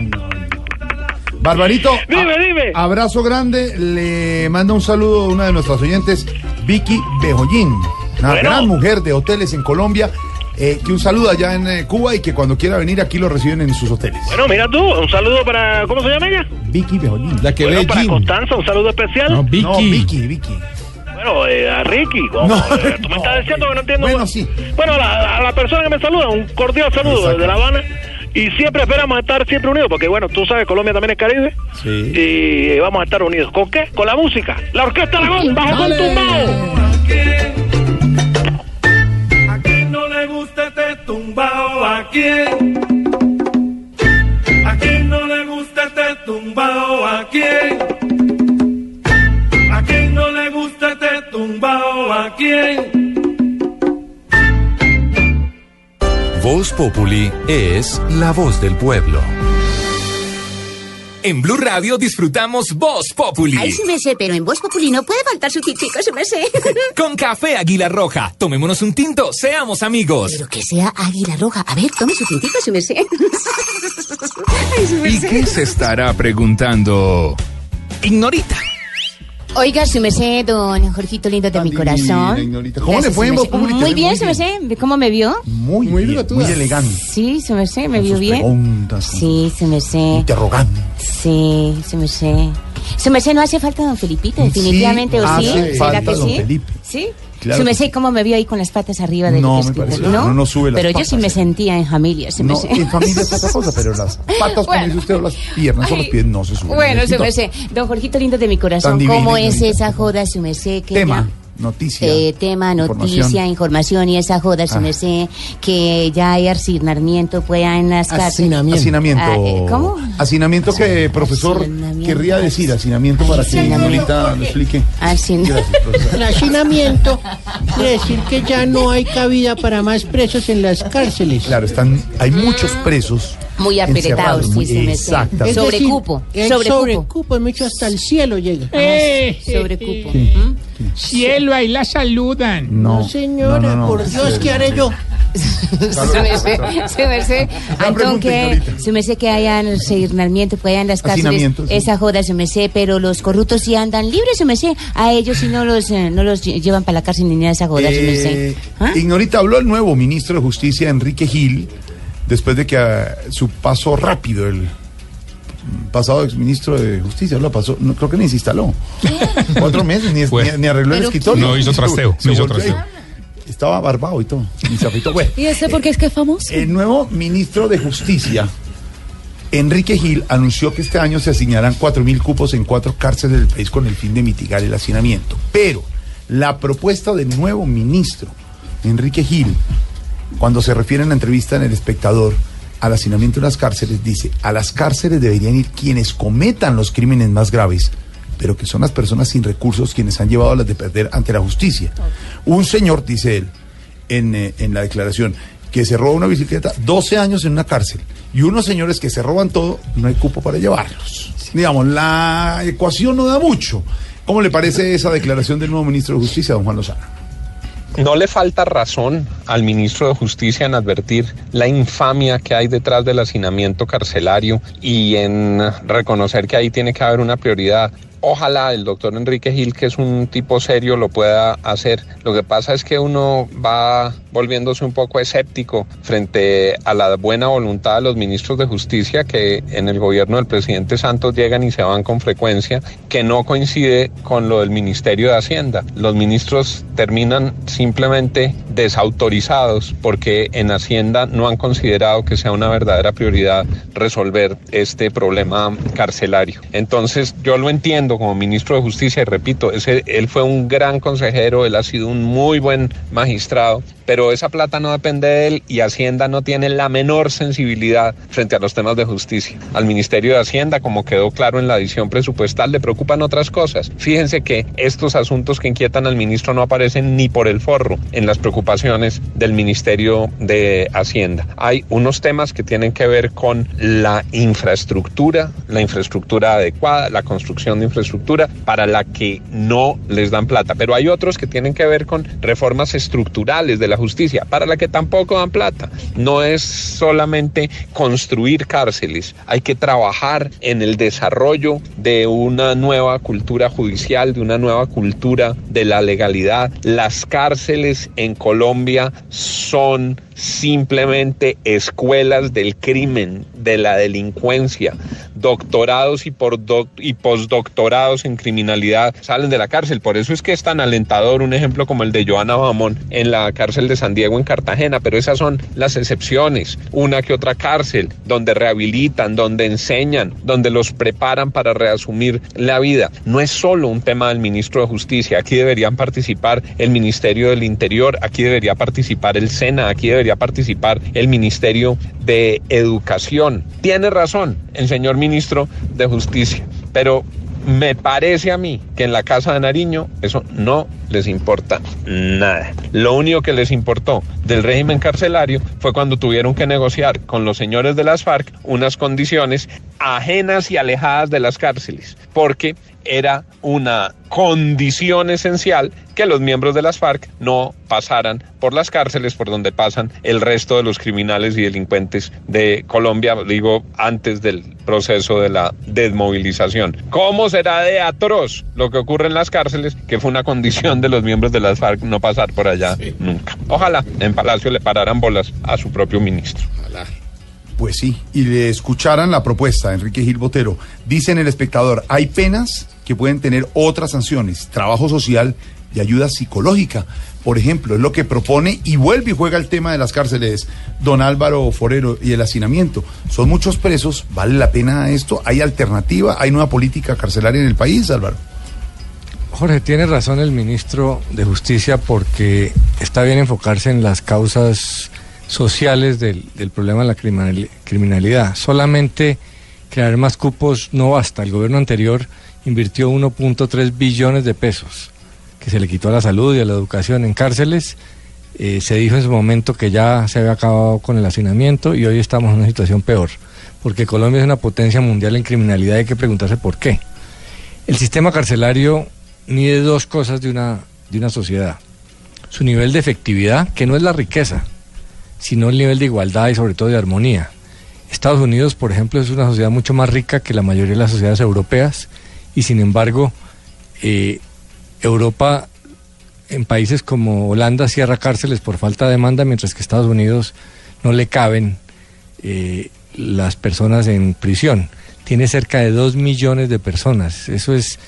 Barbarito. Dime, a- dime. Abrazo grande. Le manda un saludo a una de nuestras oyentes, Vicky Bejollín, una Bueno. gran mujer de hoteles en Colombia. eh, que un saludo allá en eh, Cuba y que cuando quiera venir aquí lo reciben en sus hoteles. Bueno, mira tú, un saludo para. ¿Cómo se llama ella? Vicky Bejollín. La que Bueno, ve para. Constanza, un saludo especial. No, Vicky, Vicky. Bueno, eh, a Ricky. ¿cómo? No, Eh, Tú me estás diciendo que no entiendo. Bueno, sí. Bueno, a la, a la persona que me saluda, un cordial saludo Exacto. desde La Habana. Y siempre esperamos estar siempre unidos, porque bueno, tú sabes, Colombia también es Caribe. Sí. Y vamos a estar unidos. ¿Con qué? Con la música. La Orquesta Aragón, bajo con tumbao. ¿A quién no le gusta este tumbao? ¿A quién? ¿A quién no le gusta este tumbao? ¿A quién? ¿A quién no le gusta este tumbao? ¿A quién? Voz Populi es la voz del pueblo. En Blue Radio disfrutamos Voz Populi. Ay, sí me sé, pero en Voz Populi no puede faltar su tintico, sí me sé. Con café Águila Roja. Tomémonos un tinto, seamos amigos. Pero que sea águila roja. A ver, tome su tintico, sí me sé. Ay, sí me ¿Y sé. qué se estará preguntando? Ignorita. Oiga, su merced, don Jorgito lindo de mi corazón. Ignorita. ¿Cómo le Gracias, fue en Voz? Te Muy bien, su merced. ¿Cómo me vio? Muy, Muy bien, muy elegante. Sí, su merced, me vio bien. preguntas, Sí, su merced. Interrogante. Sí, su merced. Su merced no hace falta don Felipito, definitivamente, Sí, ¿o sí? ¿Será falta que don sí? Felipe. Sí. Claro Su que merced, ¿cómo me vio ahí con las patas arriba del No, me escritorio? parece, no, no sube las Pero yo patas, sí me sentía en familia, su No, merced. en familia es otra cosa, pero las patas, como Bueno. dice usted, o las piernas o los pies no se suben. Bueno, su Necesito merced, don Jorgito lindo de mi corazón, ¿cómo es esa joda, su merced? Que Tema, noticia. Eh, tema, información. noticia, información y esa joda, Ah. merced, que ya hay arsinamiento pueda en las cárceles. Hacinamiento. Hacinamiento. Ah, eh, ¿cómo? Hacinamiento que, profesor, Hacinamiento. querría decir, hacinamiento para que Hacinamiento. ahorita lo explique. El hacinamiento quiere decir que ya no hay cabida para más presos en las cárceles. Claro, están, hay muchos presos. Muy apretados, sí, muy- se me Exactamente. Sobre decir, cupo, el sobre sobrecupo, es mucho hasta el cielo llega. Eh, sobre eh, cupo. eh. ¿Mm? Cielo, ahí la saludan. No, No, señora, no, no, no. por Dios, ¿qué haré yo? Merced, La pregunta, Antón, que Ignorita. su merced que hayan resignamiento, pues hayan las cárceles, esa joda, su merced, pero los corruptos sí andan libres, su merced, a ellos sí no los, eh, no los lle- llevan para la cárcel ni nada de esa joda, su Eh, merced. ¿Ah? Ignorita, habló el nuevo ministro de Justicia, Enrique Gil, después de que ah, su paso rápido, el pasado exministro de Justicia, lo pasó, no, creo que ni se instaló. Cuatro meses, ni, Fue. ni- ni arregló el escritorio. No hizo trasteo, se no hizo trasteo. Estaba barbado y todo, y se afeitó. Bueno, ¿Y este por qué es que es famoso? el nuevo ministro de Justicia, Enrique Gil, anunció que este año se asignarán 4.000 cupos en cuatro cárceles del país con el fin de mitigar el hacinamiento. Pero la propuesta del nuevo ministro, Enrique Gil, cuando se refiere en la entrevista en El Espectador al hacinamiento en las cárceles, dice, a las cárceles deberían ir quienes cometan los crímenes más graves, pero que son las personas sin recursos quienes han llevado a las de perder ante la justicia. Un señor, dice él, en, eh, en la declaración, que se roba una bicicleta, 12 años en una cárcel, y unos señores que se roban todo, no hay cupo para llevarlos. Digamos, la ecuación no da mucho. ¿Cómo le parece esa declaración del nuevo ministro de Justicia, don Juan Lozano? No le falta razón al ministro de Justicia en advertir la infamia que hay detrás del hacinamiento carcelario y en reconocer que ahí tiene que haber una prioridad. Ojalá el doctor Enrique Gil, que es un tipo serio, lo pueda hacer. Lo que pasa es que uno va volviéndose un poco escéptico frente a la buena voluntad de los ministros de justicia que en el gobierno del presidente Santos llegan y se van con frecuencia, que no coincide con lo del Ministerio de Hacienda. Los ministros terminan simplemente desautorizados porque en Hacienda no han considerado que sea una verdadera prioridad resolver este problema carcelario. Entonces yo lo entiendo como ministro de Justicia y repito, él fue un gran consejero, él ha sido un muy buen magistrado, pero esa plata no depende de él y Hacienda no tiene la menor sensibilidad frente a los temas de justicia. Al Ministerio de Hacienda, como quedó claro en la edición presupuestal, le preocupan otras cosas. Fíjense que estos asuntos que inquietan al ministro no aparecen ni por el forro en las preocupaciones del Ministerio de Hacienda. Hay unos temas que tienen que ver con la infraestructura, la infraestructura adecuada, la construcción de infraestructura para la que no les dan plata, pero hay otros que tienen que ver con reformas estructurales de la justicia para la que tampoco dan plata. No es solamente construir cárceles, hay que trabajar en el desarrollo de una nueva cultura judicial, de una nueva cultura de la legalidad. Las cárceles en Colombia son simplemente escuelas del crimen, de la delincuencia, doctorados y, por y postdoctorados en criminalidad salen de la cárcel. Por eso es que es tan alentador un ejemplo como el de Joana Bamón en la cárcel de San Diego en Cartagena, pero esas son las excepciones. Una que otra cárcel donde rehabilitan, donde enseñan, donde los preparan para reasumir la vida. No es solo un tema del ministro de Justicia, aquí deberían participar el Ministerio del Interior, aquí debería participar el SENA, aquí debería participar el Ministerio de Educación. Tiene razón el señor ministro de Justicia, pero me parece a mí que en la Casa de Nariño eso no les importa nada. Lo único que les importó del régimen carcelario fue cuando tuvieron que negociar con los señores de las FARC unas condiciones ajenas y alejadas de las cárceles, porque era una condición esencial que los miembros de las FARC no pasaran por las cárceles por donde pasan el resto de los criminales y delincuentes de Colombia, digo, antes del proceso de la desmovilización. ¿Cómo será de atroz lo que ocurre en las cárceles, que fue una condición de los miembros de las FARC no pasar por allá nunca? Ojalá en Palacio le pararan bolas a su propio ministro. Pues sí, y le escucharan la propuesta, Enrique Gil Botero. Dice en el espectador, hay penas que pueden tener otras sanciones, trabajo social y ayuda psicológica. Por ejemplo, es lo que propone y vuelve y juega el tema de las cárceles don Álvaro Forero y el hacinamiento. Son muchos presos, ¿vale la pena esto? ¿Hay alternativa? ¿Hay nueva política carcelaria en el país, Álvaro? Jorge, tiene razón el ministro de Justicia porque está bien enfocarse en las causas sociales del, del problema de la criminal- criminalidad. Solamente crear más cupos no basta. El gobierno anterior invirtió 1.3 billones de pesos que se le quitó a la salud y a la educación en cárceles. Eh, se dijo en su momento que ya se había acabado con el hacinamiento y hoy estamos en una situación peor, porque Colombia es una potencia mundial en criminalidad y hay que preguntarse por qué. El sistema carcelario mide dos cosas de una, de una sociedad. Su nivel de efectividad, que no es la riqueza, sino el nivel de igualdad y sobre todo de armonía. Estados Unidos, por ejemplo, es una sociedad mucho más rica que la mayoría de las sociedades europeas y sin embargo eh, Europa en países como Holanda cierra cárceles por falta de demanda, mientras que Estados Unidos no le caben eh, las personas en prisión. Tiene cerca de dos millones de personas. Eso es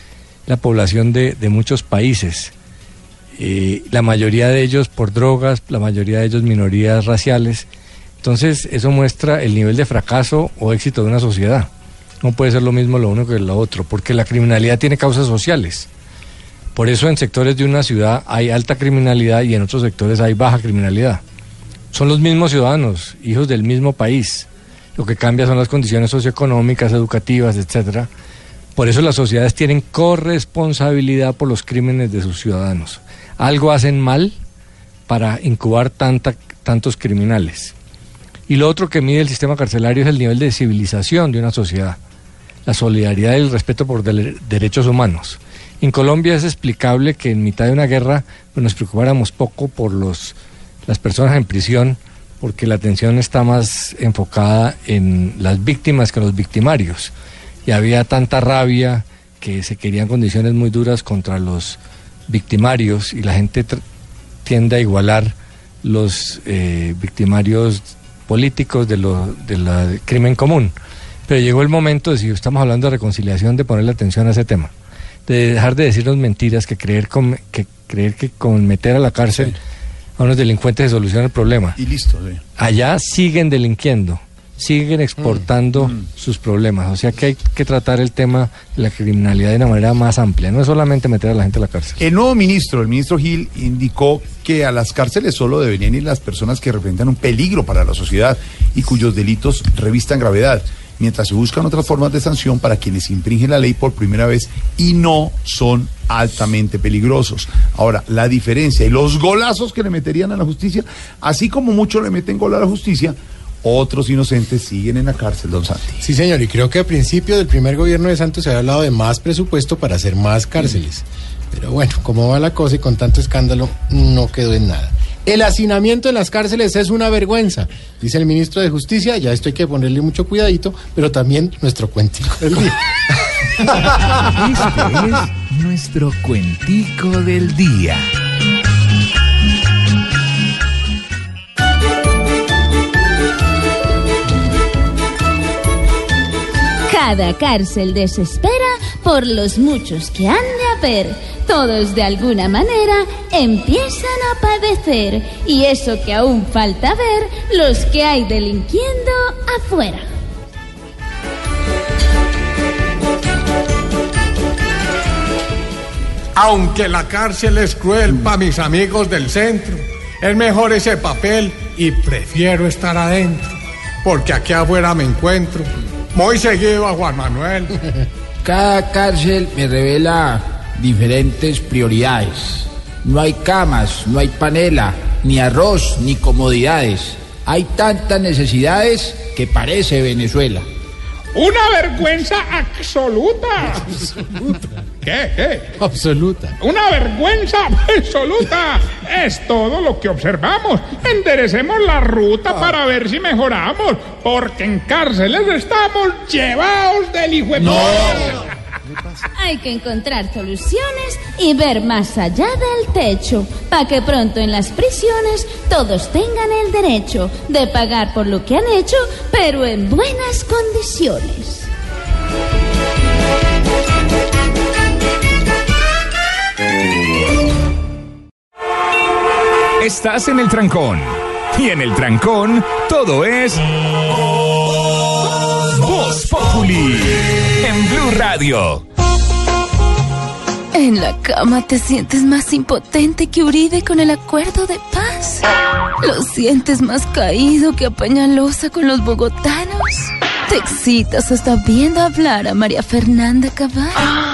la población de, de muchos países. Eh, la mayoría de ellos por drogas, la mayoría de ellos minorías raciales. Entonces, eso muestra el nivel de fracaso o éxito de una sociedad. No puede ser lo mismo lo uno que lo otro, porque la criminalidad tiene causas sociales. Por eso en sectores de una ciudad hay alta criminalidad y en otros sectores hay baja criminalidad. Son los mismos ciudadanos, hijos del mismo país. Lo que cambia son las condiciones socioeconómicas, educativas, etcétera. Por eso las sociedades tienen corresponsabilidad por los crímenes de sus ciudadanos. Algo hacen mal para incubar tantos criminales. Y lo otro que mide el sistema carcelario es el nivel de civilización de una sociedad, la solidaridad y el respeto por derechos humanos. En Colombia es explicable que en mitad de una guerra nos preocupáramos poco por las personas en prisión, porque la atención está más enfocada en las víctimas que en los victimarios. Y había tanta rabia que se querían condiciones muy duras contra los victimarios y la gente tiende a igualar los eh, victimarios políticos de lo de del crimen común. Pero llegó el momento de, si estamos hablando de reconciliación, de ponerle atención a ese tema. De dejar de decirnos mentiras, que creer, con, que creer que con meter a la cárcel a unos delincuentes se soluciona el problema. Y listo, sí. Allá siguen delinquiendo, siguen exportando sus problemas. O sea que hay que tratar el tema de la criminalidad de una manera más amplia, no es solamente meter a la gente a la cárcel. El nuevo ministro, el ministro Gil, indicó que a las cárceles solo deberían ir las personas que representan un peligro para la sociedad y cuyos delitos revistan gravedad, mientras se buscan otras formas de sanción para quienes infringen la ley por primera vez y no son altamente peligrosos. Ahora, la diferencia y los golazos que le meterían a la justicia, así como muchos le meten gol a la justicia, otros inocentes siguen en la cárcel, don Santi. Sí, señor, y creo que al principio del primer gobierno de Santos se había hablado de más presupuesto para hacer más cárceles. Pero bueno, como va la cosa y con tanto escándalo, no quedó en nada. El hacinamiento en las cárceles es una vergüenza, dice el ministro de Justicia, ya esto hay que ponerle mucho cuidadito, pero también nuestro cuentico del día. Este es nuestro cuentico del día. Cada cárcel desespera por los muchos que han de haber. Todos de alguna manera empiezan a padecer. Y eso que aún falta ver, los que hay delinquiendo afuera. Aunque la cárcel es cruel para mis amigos del centro, es mejor ese papel y prefiero estar adentro, porque aquí afuera me encuentro muy seguido a Juan Manuel. Cada cárcel me revela diferentes prioridades. No hay camas, no hay panela, ni arroz, ni comodidades. Hay tantas necesidades que parece Venezuela. Una vergüenza absoluta. ¿Qué? ¿Qué? Absoluta. Una vergüenza absoluta. Es todo lo que observamos. Enderecemos la ruta para ver si mejoramos. Porque en cárceles estamos llevados del hijo de Hay que encontrar soluciones y ver más allá del techo, para que pronto en las prisiones todos tengan el derecho de pagar por lo que han hecho, pero en buenas condiciones. Estás en el trancón. Y en el trancón, todo es. Voz Populi. En Blue Radio. En la cama te sientes más impotente que Uribe con el acuerdo de paz. Lo sientes más caído que Apañalosa con los bogotanos. Te excitas hasta viendo hablar a María Fernanda Cabal.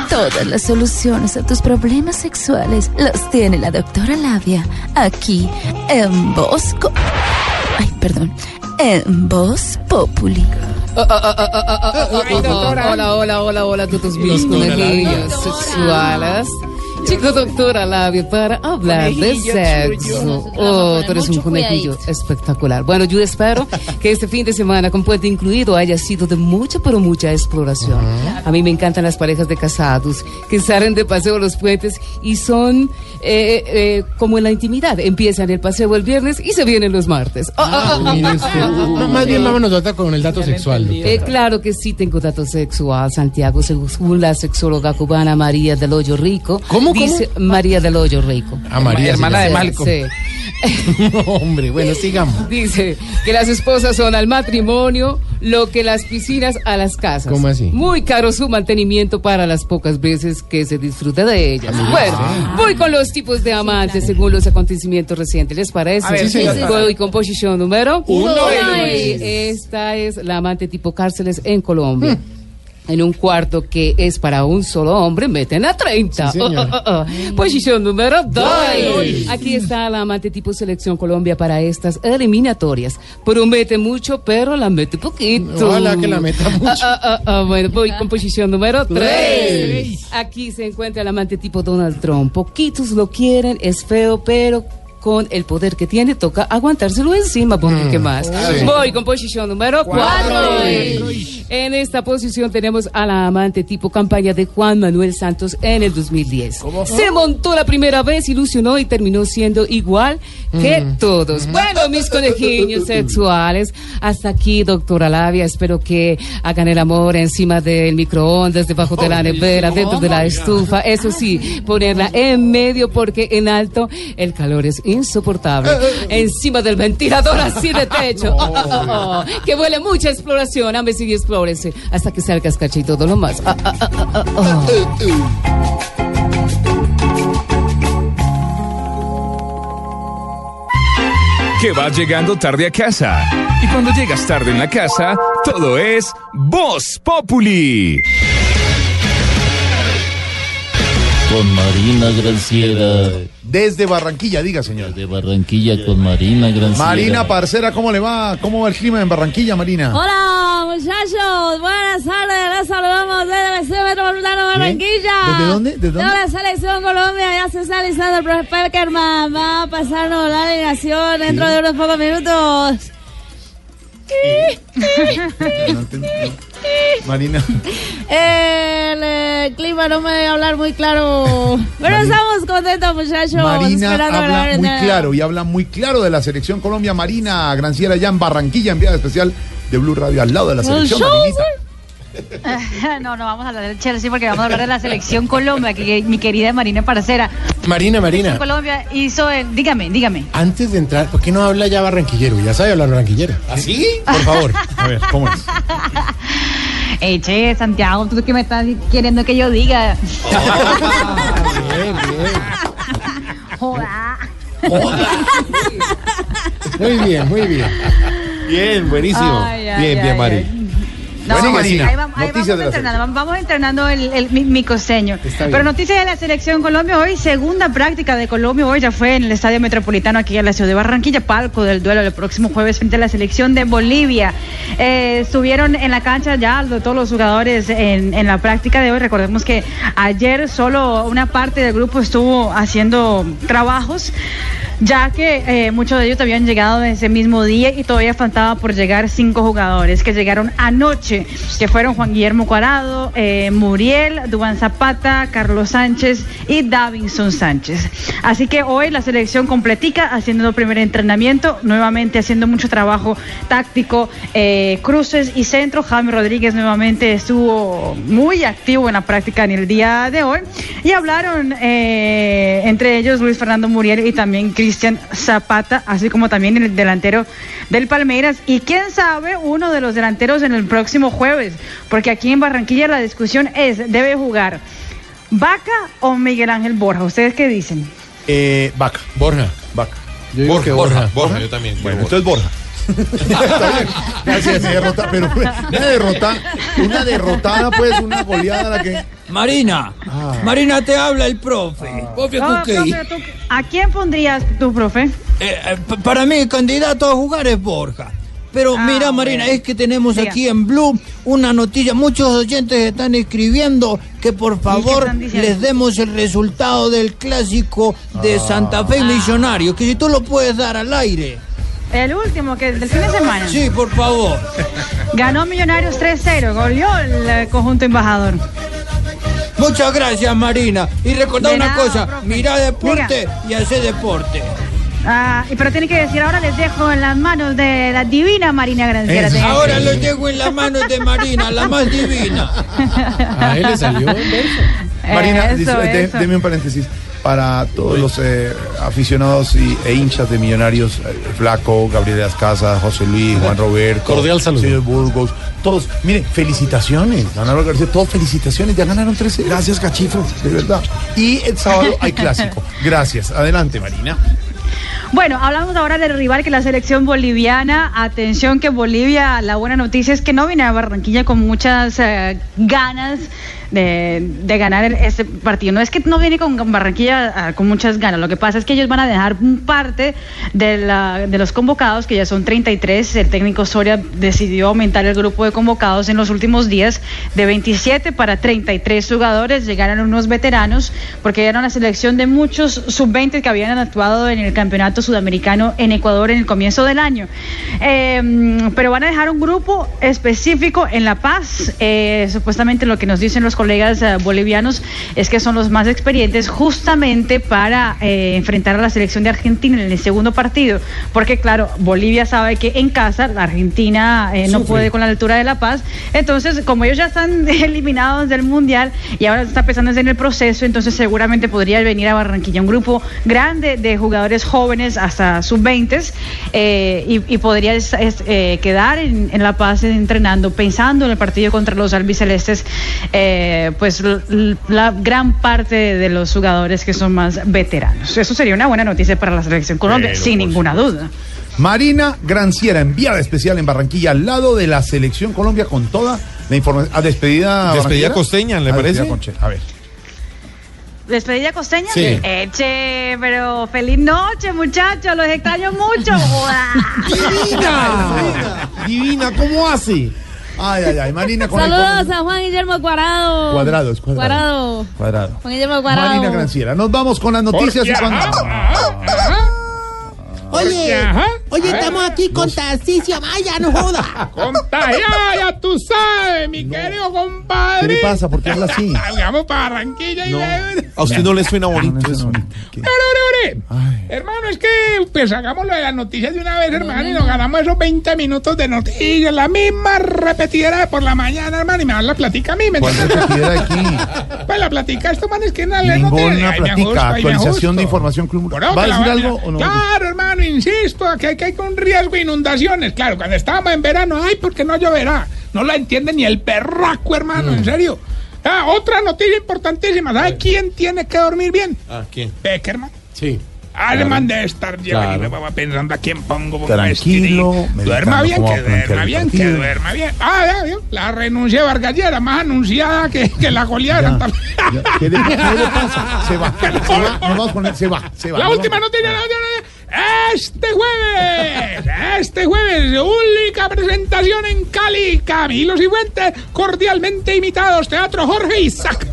Todas las soluciones a tus problemas sexuales las tiene la doctora Labia aquí en Bosco. Ay, perdón. En Voz Populi. Hola, hola, hola, hola, todos mis conejillos sexuales. Chico doctora Labia para hablar de sexo. Oh, tú eres un conejillo cuidadito. espectacular. Bueno, yo espero que este fin de semana con Puente Incluido haya sido de mucha, pero mucha exploración. A mí me encantan las parejas de casados que salen de paseo los puentes y son eh, eh, como en la intimidad. Empiezan el paseo el viernes y se vienen los martes. Oh, oh, oh, No, más bien vámonos doctor, con el dato sexual. Eh, claro que sí tengo dato sexual, Santiago, según la sexóloga cubana María del Hoyo Rico. ¿Cómo, Dice María del Hoyo Rico. Ah, María, hermana sí, de sí. Malcolm. Sí. Hombre, bueno, sigamos. Dice que las esposas son al matrimonio lo que las piscinas a las casas. ¿Cómo así? Muy caro su mantenimiento para las pocas veces que se disfruta de ellas. Ah, Bueno, voy con los tipos de amantes según los acontecimientos recientes. ¿Les parece? A ver, sí, señora. Voy con posición número Uno. Y Esta es la amante tipo cárceles en Colombia. En un cuarto que es para un solo hombre, meten a 30. Sí. Oh, oh, oh. Posición número 2. Dos. Aquí está la amante tipo selección Colombia para estas eliminatorias. Promete mucho, pero la mete poquito. Ojalá que la meta mucho. Ah, ah, ah, bueno, voy con posición número 3. Tres. Aquí se encuentra el amante tipo Donald Trump. Poquitos lo quieren, es feo, pero con el poder que tiene toca aguantárselo encima, porque qué más. sí. Voy con posición número 4. Cuatro. En esta posición tenemos a la amante tipo campaña de Juan Manuel Santos en el 2010. Se montó la primera vez, ilusionó y terminó siendo igual que Mm. todos. Bueno, mis conejillos sexuales, hasta aquí, doctora Labia. Espero que hagan el amor encima del microondas, debajo de la nevera, dentro de la estufa. Eso sí, ponerla en medio porque en alto el calor es insoportable. Encima del ventilador así de techo. Oh, oh, oh, oh. Que huele mucha exploración. Ámese y explórense hasta que salga cascacha y todo lo más. Ah, ah, ah. Que vas llegando tarde a casa. Y cuando llegas tarde en la casa, todo es Voz Populi. Con Marina Granciera. Desde Barranquilla, diga, señor. De Barranquilla con Marina Granciera. Marina, parcera, ¿cómo le va? ¿Cómo va el clima en Barranquilla, Marina? Hola muchachos, buenas tardes, les saludamos desde el Estadio Metropolitano de Barranquilla. ¿Desde dónde? ¿Desde dónde? De la selección Colombia, ya se está listando el profe Peckerman, va a pasarnos la alineación dentro de unos pocos minutos. No entendí. Marina. El eh, clima no me debe hablar muy claro, pero estamos contentos muchachos. Marina habla muy claro y habla muy claro de la selección Colombia. Marina Granciera allá en Barranquilla, enviada especial de Blue Radio al lado de la selección. Marinita. No, no vamos a hablar del Chelsea porque vamos a hablar de la selección Colombia, que mi querida Marina Parcera. Marina, Marina. Colombia hizo el. Dígame, dígame. Antes de entrar, ¿por qué no habla ya barranquillero? Ya sabe hablar barranquillero. ¿Ah, sí? Por favor. A ver, ¿cómo es? Eh, che, Santiago, ¿tú qué me estás queriendo que yo diga? Bien, bien. Joda. Muy bien, muy bien. Bien, buenísimo. Ay, ay, bien, ay, bien, Mari. Ay. No, Bueno, sí, Marina, ahí vamos, ahí vamos entrenando, vamos- entrenando el, el- mi, mi costeño. Pero noticias de la selección Colombia hoy, segunda práctica de Colombia hoy ya fue en el Estadio Metropolitano aquí en la ciudad de Barranquilla, palco del duelo el próximo jueves frente a la selección de Bolivia. Eh, estuvieron en la cancha ya todos los jugadores en, en la práctica de hoy. Recordemos que ayer solo una parte del grupo estuvo haciendo trabajos ya que eh, muchos de ellos habían llegado ese mismo día y todavía faltaba por llegar cinco jugadores que llegaron anoche, que fueron Juan Guillermo Cuadrado, eh, Muriel, Dubán Zapata, Carlos Sánchez y Davinson Sánchez. Así que hoy la selección completica haciendo el primer entrenamiento, nuevamente haciendo mucho trabajo táctico, eh, cruces y centro. Jaime Rodríguez nuevamente estuvo muy activo en la práctica en el día de hoy y hablaron entre ellos Luis Fernando Muriel y también Zapata, así como también el delantero del Palmeiras y quién sabe uno de los delanteros en el próximo jueves, porque aquí en Barranquilla la discusión es, ¿debe jugar Vaca o Miguel Ángel Borja? ¿Ustedes qué dicen? Eh, Vaca. Borja. Vaca. Yo digo que Borja. Borja, yo también. Bueno, entonces Borja. Gracias, derrota, pero una derrota, una derrotada, pues, una goleada la que. Marina, Marina te habla el profe. Profe No, Cuquí. profe, ¿tú- ¿A quién pondrías tú, profe? Eh, eh, para mí, el candidato a jugar es Borja. Pero mira, Marina, es que tenemos Diga. aquí en Blue una noticia. Muchos oyentes están escribiendo que por favor les demos el resultado del clásico de Santa Fe y Millonario. Que si tú lo puedes dar al aire. El último, que del fin de semana. Sí, por favor. Ganó Millonarios 3-0, goleó el eh, conjunto embajador. Muchas gracias, Marina. Y recordá De una nada, cosa, profe. mirá deporte Diga. y hace deporte. Ah, y pero tiene que decir, ahora les dejo en las manos de la divina Marina Granciera. Ahora decir. lo llevo en las manos de Marina, la más divina. A él le salió un verso. Marina, Eso, dice- de- deme un paréntesis. Para todos los eh, aficionados y, e hinchas de Millonarios, eh, Flaco, Gabriel Ascasa, José Luis, Juan Roberto, Cordial saludo. señor Burgos, todos, mire, felicitaciones, ganaron García, todos felicitaciones, ya ganaron 13. Gracias, Cachifo, de verdad. Y el sábado hay clásico. Gracias. Adelante, Marina. Bueno, hablamos ahora del rival que la selección boliviana. Atención que Bolivia, la buena noticia es que no viene a Barranquilla con muchas eh, ganas de, ganar este partido. No es que no viene con, Barranquilla ah, con muchas ganas. Lo que pasa es que ellos van a dejar parte de, la- de los convocados, que ya son 33. El técnico Soria decidió aumentar el grupo de convocados en los últimos días de 27 para 33 jugadores. Llegaron unos veteranos porque era una selección de muchos sub-20 que habían actuado en el campeonato Campeonato Sudamericano en Ecuador en el comienzo del año. Eh, pero van a dejar un grupo específico en La Paz. Eh, supuestamente lo que nos dicen los colegas eh, bolivianos es que son los más experientes justamente para eh, enfrentar a la selección de Argentina en el segundo partido. Porque claro, Bolivia sabe que en casa la Argentina no puede con la altura de La Paz. Entonces, como ellos ya están eliminados del Mundial y ahora está empezando en el proceso, entonces seguramente podría venir a Barranquilla un grupo grande de jugadores jóvenes hasta sub-20 eh, y, y podría es- es, eh, quedar en, en La Paz entrenando, pensando en el partido contra los albicelestes, eh, pues l- l- la gran parte de los jugadores que son más veteranos. Eso sería una buena noticia para la selección Colombia, Pero, sin ninguna duda. Marina Granciera, enviada especial en Barranquilla, al lado de la selección Colombia con toda la información. ¿A despedida? Despedida costeña, ¿le A parece? A ver. ¿Despedida costeña? Sí. Eche, pero feliz noche, muchachos. Los extraño mucho. Divina, divina, ¿cómo hace? Ay, ay, ay, Marina con el- Saludos a Juan Guillermo Cuadrado. Cuadrado, es cuadrado. Cuadrado. Cuadrado. Juan Guillermo Cuadrado. Marina Granciera. Nos vamos con las noticias y cuando- Oye, ajá, oye, estamos aquí con Tarcisio Maya, no joda. Contagiada, ya tú sabes, mi querido compadre. ¿Qué le pasa? ¿Por qué habla así? Salgamos para Barranquilla y ve- A usted no le suena bonito eso. Ore, ore, ore. Hermano, es que pues hagámoslo de las noticias de una vez, hermano, y nos ganamos esos 20 minutos de noticias, la misma repetidera de por la mañana, hermano, y me dan la platica a mí, ¿me ¿Cuál repetidera de aquí? Pues la platica, esto, man, es que no le noticias. Ninguna platica, actualización de información club. Por eso ¿Va a que decir algo o no? Claro, hermano, insisto, aquí hay que hay con riesgo de inundaciones. Claro, cuando estábamos en verano, ay, porque no lloverá. No la entiende ni el perraco, hermano, Mm. en serio. Ah, otra noticia importantísima. ¿Sabe quién tiene que dormir bien? Ah, ¿quién? Beckerman. Sí. Alemán de estar ya Claro. me va pensando a quién pongo. Tranquilo, Duerma bien, que duerma bien, que duerma bien. Ah, ya, vio, La renuncia de Vargas Lleras, más anunciada que, que la goleada Ya, ¿Qué le, qué le pasa? Se va, se va, se va, se va. La nos última noticia, la última noticia. Este jueves, este jueves, única presentación en Cali. Camilo Cifuentes, cordialmente imitados, Teatro Jorge Isaac.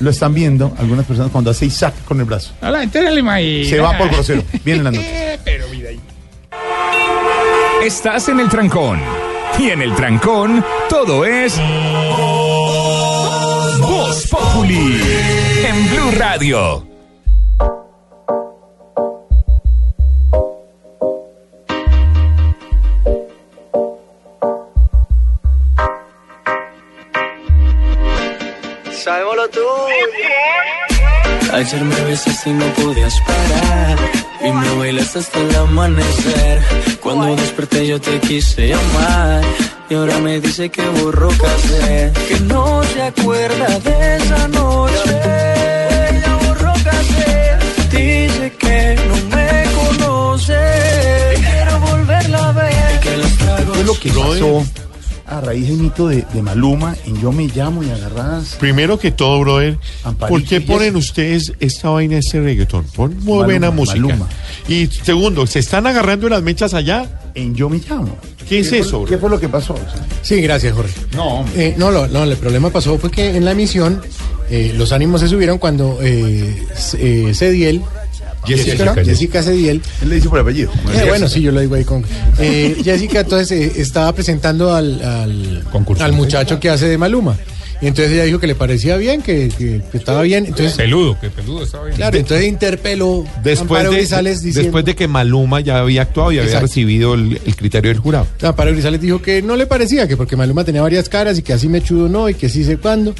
Lo están viendo algunas personas cuando hace Isaac con el brazo. A la gente se le imagina. Se va por grosero. Vienen las. Eh, Pero mira ahí. Estás en el trancón. Y en el trancón, todo es. Voz Populi. En Blue Radio. Sabemos lo tuyo. Ayer me besaste y no podías parar. Y me bailaste hasta el amanecer. Cuando desperté yo te quise llamar. Y ahora me dice que borró casé. Que no se acuerda de esa noche. Ya borró casé. Dice que no me conoce. Que quiero volverla a ver. Que los tragos. ¿Qué es lo que pasó raíz del mito de, de Maluma en Yo Me Llamo y agarradas? Primero que todo, brother, Amparito ¿por qué ponen ustedes esta vaina, este reggaetón? Pon muy Maluma, buena música. Maluma. Y segundo, ¿se están agarrando las mechas allá? En Yo Me Llamo. ¿Qué es fue- eso, ¿Qué fue lo que pasó? Sí, gracias, Jorge. No, hombre. Eh, no, lo- no, el problema pasó fue que en la emisión eh, los ánimos se subieron cuando eh, eh, Cediel, Jessica, Jessica, Cediel, Él le dice por apellido. eh, bueno, sí, yo lo digo ahí con. eh, Jessica, entonces eh, estaba presentando al, al, Concursante. al muchacho que hace de Maluma. Y entonces ella dijo que le parecía bien, que, que- que estaba bien. Entonces, Peludo, que peludo estaba bien. claro, entonces interpeló Después Amparo de, Grisales diciendo. después de que Maluma ya había actuado y había Exacto. recibido el, el criterio del jurado. Amparo Grisales dijo que no le parecía, que porque Maluma tenía varias caras y que así mechudo no, y que sí sé cuándo.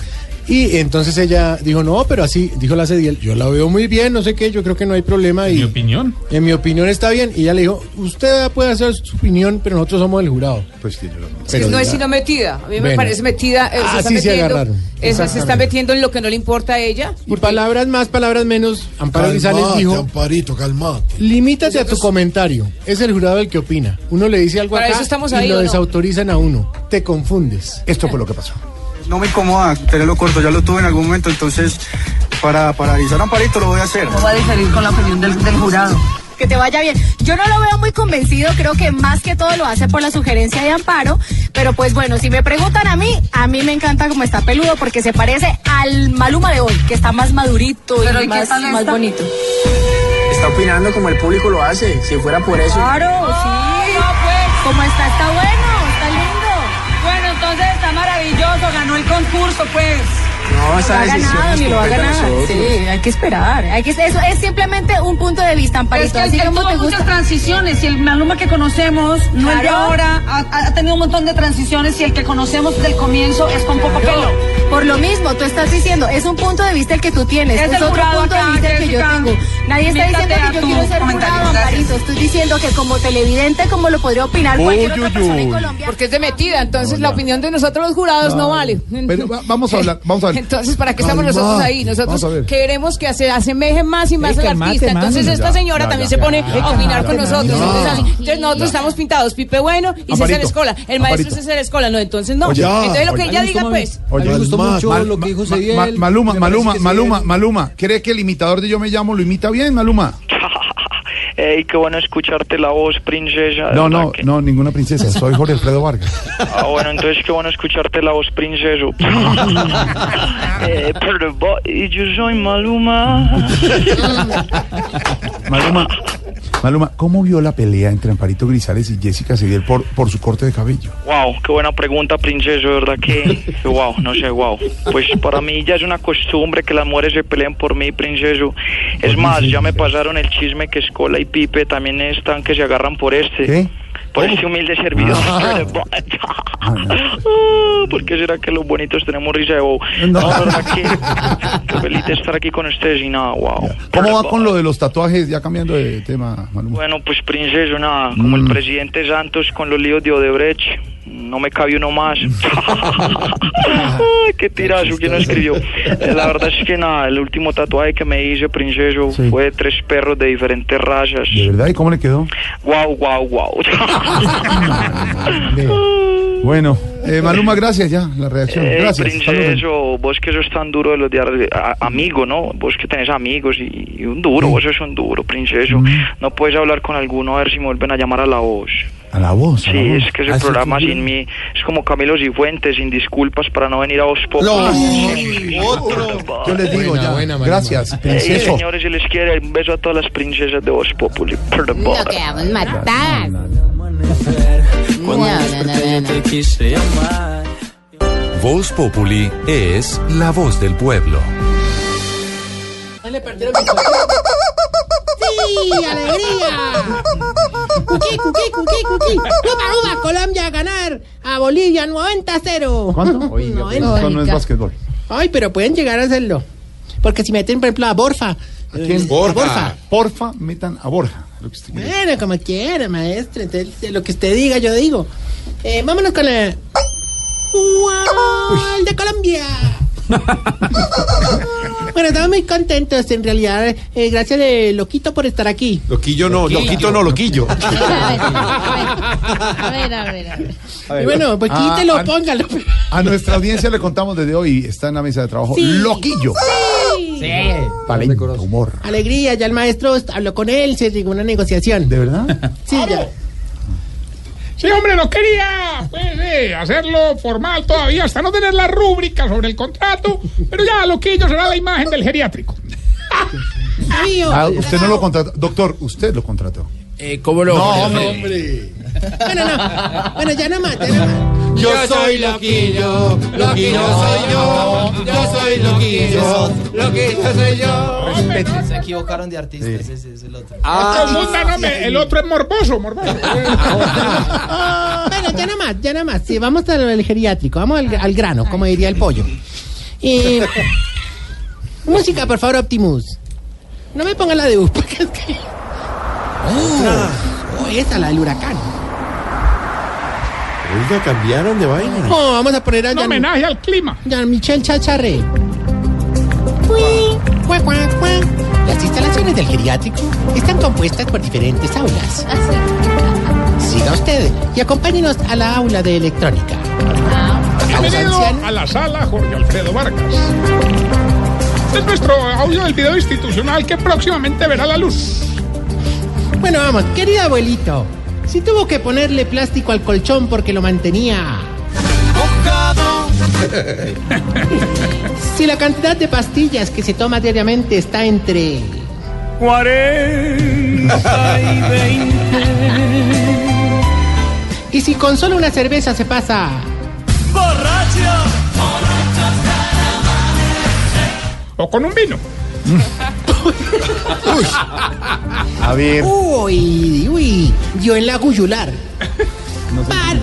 Y entonces ella dijo, no, pero así, dijo la Cediel, yo la veo muy bien, no sé qué, yo creo que no hay problema. Y Mi opinión. en mi opinión está bien. Y ella le dijo, usted puede hacer su opinión, pero nosotros somos el jurado. Pues sí, yo lo- Pero no es sino metida. A mí me Bueno. parece metida. eh, Ah, se está sí se agarraron. eh, se- está metiendo en lo que no le importa a ella. Y palabras más, palabras menos, Amparo Grisales dijo, Amparito, calmate. limítate a tu comentario. Es el jurado el que opina. Uno le dice algo Para acá eso estamos y ahí, lo desautorizan a uno. Te confundes. Esto fue lo que pasó. No me incomoda tenerlo corto, ya lo tuve en algún momento, entonces para, para avisar a Amparito lo voy a hacer. va a diferir con la opinión del, jurado. que te vaya bien. Yo no lo veo muy convencido, creo que más que todo lo hace por la sugerencia de Amparo, pero pues bueno, si me preguntan a mí, a mí me encanta cómo está peludo porque se parece al Maluma de hoy, que está más madurito Pero y ¿y qué más, más bonito. está opinando como el público lo hace. Si fuera por eso. Claro, sí. Como está, está bueno, ganó el concurso, pues. No, Lo esa ha decisión ganado, ni lo va a ganar. Sí, hay que esperar. Hay que, eso es simplemente un punto de vista, Amparito. Es que como tuvo muchas transiciones y el Maluma que conocemos, no el de ahora, ha, ha tenido un montón de transiciones y el que conocemos del comienzo es con poco pelo. Por lo mismo, tú estás diciendo, es un punto de vista el que tú tienes, Es es, otro punto acá, de vista el que yo tengo. Nadie está diciendo a que yo quiero ser jurado. Amparito. Estoy diciendo que como televidente, como lo podría opinar cualquier otra persona en Colombia. Porque es de metida, entonces la opinión de nosotros los jurados no, vale. Pero va- vamos a hablar, vamos a ver. Entonces, ¿para qué estamos nosotros ahí? Nosotros queremos que se asemejen más y más al artista. Entonces, esta señora ya, también ya, se pone ya, a opinar ya, con ya, nosotros. Entonces, así. Entonces, nosotros Ya. estamos pintados, Pipe Bueno y César Escola. El maestro. César Escola, no, entonces no. Entonces, lo que ella diga, pues. Oye, me gustó Mal- mucho Mal- lo que dijo Ma- Cediel. Ma- Maluma, Maluma, Maluma, Cediel- Maluma. ¿Cree que el imitador de Yo Me Llamo lo imita bien, Maluma? Ey, qué bueno escucharte la voz, princesa. No, no, que- no, ninguna princesa. Soy Jorge Alfredo Vargas. Ah, bueno, entonces qué bueno escucharte la voz, princeso. eh, pero yo soy Maluma. Maluma, Maluma, ¿cómo vio la pelea entre Amparito Grisales y Jessica Cediel por, por su corte de cabello? Wow, qué buena pregunta, princeso, de verdad que, que wow, no sé, wow. Pues para mí ya es una costumbre que las mujeres se peleen por mí, princeso. Es más, ya me pasaron el chisme que Escola y Pipe también están que se agarran por este. ¿Qué? Por este humilde servidor. Ah. Ah, ¿Por qué será que los bonitos tenemos risa de bobo? No, verdad que, que feliz de estar aquí con ustedes y nada, wow. ¿Cómo va con lo de los tatuajes? Ya cambiando de tema, Maluma. Bueno, pues princeso, nada, como el Mm. presidente Santos con los líos de Odebrecht, no me cabe uno más. Qué tirazo, ¿quién lo escribió? Eh, La verdad es que nada, el último tatuaje que me hice, princeso, Sí. fue de tres perros de diferentes razas. ¿De verdad? ¿Y cómo le quedó? Guau, guau, guau. Bueno, eh, Maluma, gracias ya, la reacción. Eh, Gracias. princeso, vos que sos tan duro de los de ar- a- amigo, ¿no? Vos que tenés amigos y, y un duro, vos sos un duro, princeso. Mm. No puedes hablar con alguno a ver si me vuelven a llamar a la voz. A la voz. a Sí, la voz. es que ese Ah, programa sí, sin mí es como Camilo Cifuentes, sin disculpas para no venir a Voz Populi. No, Yo les digo Buena, ya. buena, gracias, princeso. señores, si les quiere, un beso a todas las princesas de Voz Populi. Lo queremos matar. Cuando desperté yo te quise llamar. Voz Populi es la voz del pueblo. ¡Sí! ¡Alegría! ¡Cuquí, cuquí, cuquí, cuquí! ¡Uva, uva! Colombia a ganar a Bolivia 90-0. ¿Cuánto? Oiga, 90. pero esto no es básquetbol. Ay, pero pueden llegar a hacerlo. Porque si meten, por ejemplo, a Borfa. ¿A quién? eh, a Borfa. Porfa, metan a Borja. Lo que usted quiere. Bueno, como quiera, maestro. Entonces, lo que usted diga, yo digo. Eh, vámonos con la... ¡Gol de Colombia! bueno, estamos muy contentos, en realidad. eh, gracias, de Loquito, por estar aquí. Loquillo no, loquito no, loquillo. A ver, a ver, a ver. Y bueno, pues Ah, quítelo, ah, póngalo. A nuestra audiencia le contamos desde hoy, está en la mesa de trabajo, Sí. Loquillo. Sí. Talento, humor. Alegría, ya el maestro habló con él, se llegó a una negociación. ¿De verdad? Sí, ya. Sí, hombre, no quería pues, eh, hacerlo formal todavía hasta no tener la rúbrica sobre el contrato, pero ya lo que yo será la imagen del geriátrico. Ah, usted no lo contrató. Doctor, usted lo contrató. Eh, ¿Cómo lo? No, hombre. Bueno, no. Bueno, ya no más, ya no más. Yo soy loquillo, loquillo soy yo, yo soy loquillo, loquillo soy yo. Se equivocaron de artista, ese, ese es el otro. No confundan, hombre, el otro es morboso, morboso. Bueno, ya no más, ya no más. Sí, vamos al geriátrico, vamos al, al grano, como diría el pollo. Y... música, por favor, Optimus. No me ponga la de U, porque es que... Oh, esa, la del huracán. Oiga, cambiaron de vaina. Oh, vamos a poner a Un homenaje al clima. Jean Michel Chacharré. Las instalaciones del geriátrico están compuestas por diferentes aulas. Siga usted y acompáñenos a la aula de electrónica. Bienvenido a la sala Jorge Alfredo Vargas. Este es nuestro audio del video institucional que próximamente verá la luz. Bueno, vamos, querido abuelito. Si tuvo que ponerle plástico al colchón porque lo mantenía. Si la cantidad de pastillas que se toma diariamente está entre cuarenta y veinte. Y si con solo una cerveza se pasa. O con un vino. A ver. Uy, uy, yo en la guyular. Par-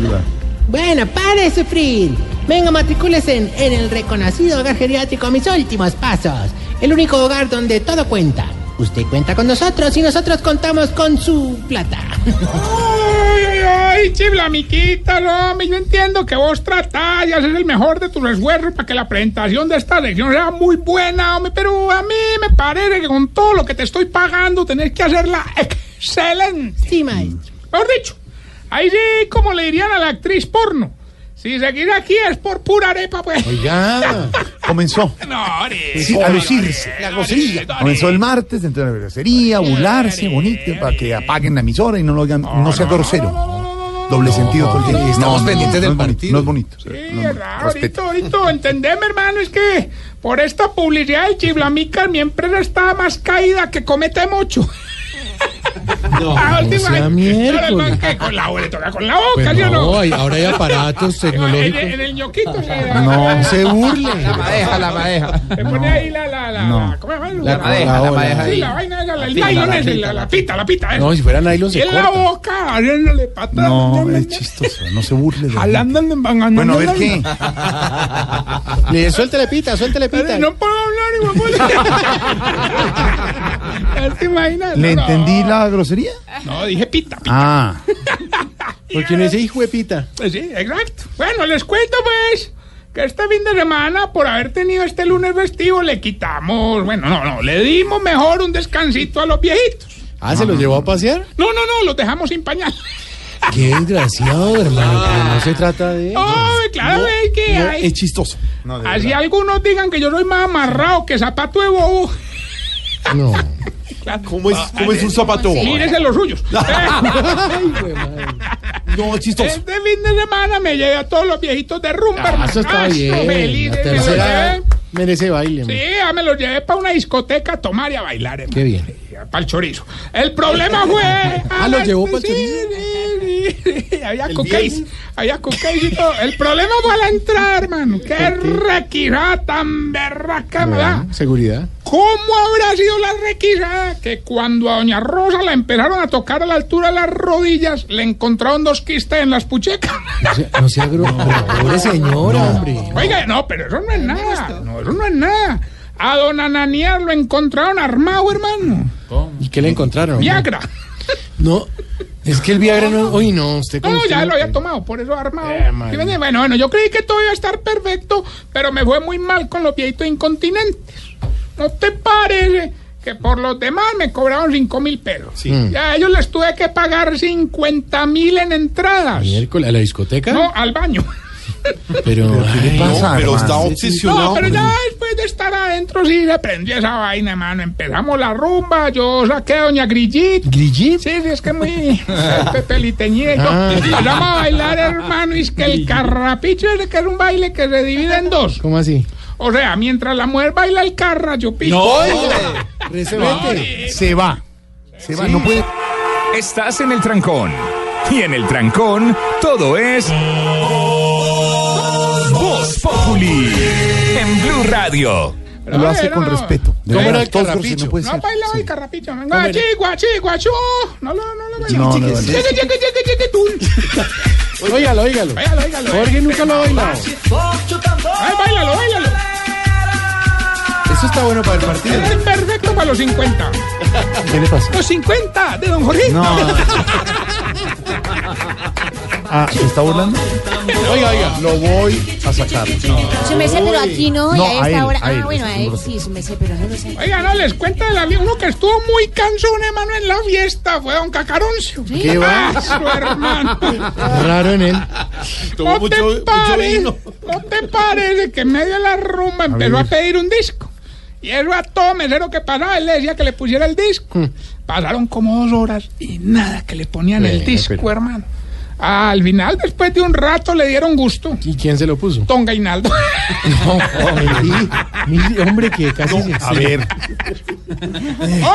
Bueno, para de sufrir. Venga, matricúlese en, en el reconocido hogar geriátrico mis últimos pasos. El único hogar donde todo cuenta. Usted cuenta con nosotros y nosotros contamos con su plata. Ay, chiflamiquita, no, hombre, yo entiendo que vos tratás y haces el mejor de tus esfuerzos para que la presentación de esta lección sea muy buena, hombre, pero a mí me parece que con todo lo que te estoy pagando tenés que hacerla excelente. Sí, maestro. Mejor dicho, ahí sí, como le dirían a la actriz porno, si seguir aquí es por pura arepa, pues. Oiga, comenzó No, ore, sí, a lucirse. La grosería. Comenzó el martes, dentro de la grosería, burlarse, bonito, para que apaguen la emisora y no lo oigan, no sea grosero. Doble sentido todo el tiempo. estamos pendientes del no bonito, partido. No es bonito. Sí, no Respeto. ahorita, ahorita, entendeme, hermano, es que por esta publicidad del chiflamica mi empresa está más caída que comete mucho. No, Ah, no última sea miércoles. Con la boca, le toca con la boca, Pues ¿sí o no? no, hay- ahora hay aparatos tecnológicos. en el ñoquito se, No se burle. La madeja, la madeja. se pone ahí la, la, No. ¿cómo se llama? La madeja, la madeja Sí, la vaina la, el nylon ese, la, la pita, la pita. esa. No, si fuera nylon y se en la boca, haciéndole patas. No, es chistoso, no se burle. Jalándole, Bueno, a ver qué. Le suéltele pita, suéltele pita. No puedo hablar, ¿Te imaginas? ¿Le No, entendí la grosería? No, dije pita, pita. Ah, Porque no ese hijo de pita. Pues sí, exacto. Bueno, les cuento pues que este fin de semana, por haber tenido este lunes festivo, le quitamos, bueno, no, no, le dimos mejor un descansito a los viejitos. Ah, ¿se los llevó a pasear? No, no, no, los dejamos sin pañal. Qué desgraciado, hermano. pero no se trata de eso. Ay, claro, es que no, hay. es chistoso. No, Así verdad. algunos digan que yo soy más amarrado que zapato de bobo. No. ¿Cómo es, cómo es un zapato? Mírese los suyos. Ay, güey, madre. No, chistoso. Este fin de semana me llevé a todos los viejitos de rumba, Ah, eso está Ah, bien. La tercera merece baile. Sí, ya me los llevé para una discoteca a tomar y a bailar, hermano. Qué bien. Para el chorizo. El problema fue. Ah, ¿los llevó pa'l sí, chorizo? sí, sí, Había ¿El cookies. viernes? Había y todo. El problema fue a la entrada, hermano. Qué requisada tan berraca, ¿verdad? Bueno, Seguridad. ¿Cómo habrá sido la requisada que cuando a Doña Rosa la empezaron a tocar a la altura de las rodillas, le encontraron dos quistes en las puchecas? No sea, no sea pero Pobre señora, hombre. Oiga, no, pero eso no es nada. No, eso no es nada. A don Ananías lo encontraron armado, hermano. ¿Y qué le encontraron? Viagra. No, es que el Viagra no. Uy, no, usted No, ya lo había tomado, por eso armado. Eh, bueno, bueno, yo creí que todo iba a estar perfecto, pero me fue muy mal con los viejitos incontinentes. ¿No te parece que por los demás me cobraron 5 mil pesos? Sí. Ya a ellos les tuve que pagar 50 mil en entradas. Miércoles, ¿a la discoteca? No, al baño. Pero, ¿Qué le pasa, pero está obsesionado. No, pero ya después de estar adentro sí se prendió esa vaina, hermano. Empezamos la rumba, yo saqué a Doña Grillit. ¿Grillit? Sí, sí, es que muy peliteñida y todo. Ah. Empezamos a bailar, hermano, y es que el carrapicho es que es un baile que se divide en dos. ¿Cómo así? O sea, mientras la mujer baila el carra, yo pico. Recebete. Se va. Se va, no puede. Estás en el trancón. Y en el trancón, todo es. Populi. En Blue Radio. Pero Lo hace con bueno, respeto. De ¿Cómo era el carrapicho? No No bailaba Sí. el carrapicho. Guachi, guachi, guachu. No lo, no lo bailaba. No, no, no. Óigalo, óigalo. Óigalo, óigalo. Jorge nunca lo ha bailado. Ay, bailalo, bailalo. Eso está bueno para el partido. Es perfecto para los 50. ¿Qué le pasa? Los 50 de Don Jorge. No. Ah, ¿se está burlando? Oiga, oiga. Lo voy a sacar. Se me sé, pero aquí no, No, y a a esta él, hora. a él, Ah, bueno, a él sí, se me sé, pero yo no sé. Oiga, no, les cuento de la vida. Uno que estuvo muy cansón, hermano, en la fiesta fue Don Cacaroncio. ¿Qué va? Ah, su hermano. Raro en él. Tomó ¿No mucho, te mucho parece, vino. ¿No te parece que en medio de la rumba empezó a, pedir un disco? Y eso a todo mesero que pasaba, él le decía que le pusiera el disco. Pasaron como dos horas y nada, que le ponían el disco, pero- hermano. Al final, después de un rato, le dieron gusto. ¿Y quién se lo puso? Tonga Hinaldo. No, hombre, hombre, que casi se A ver.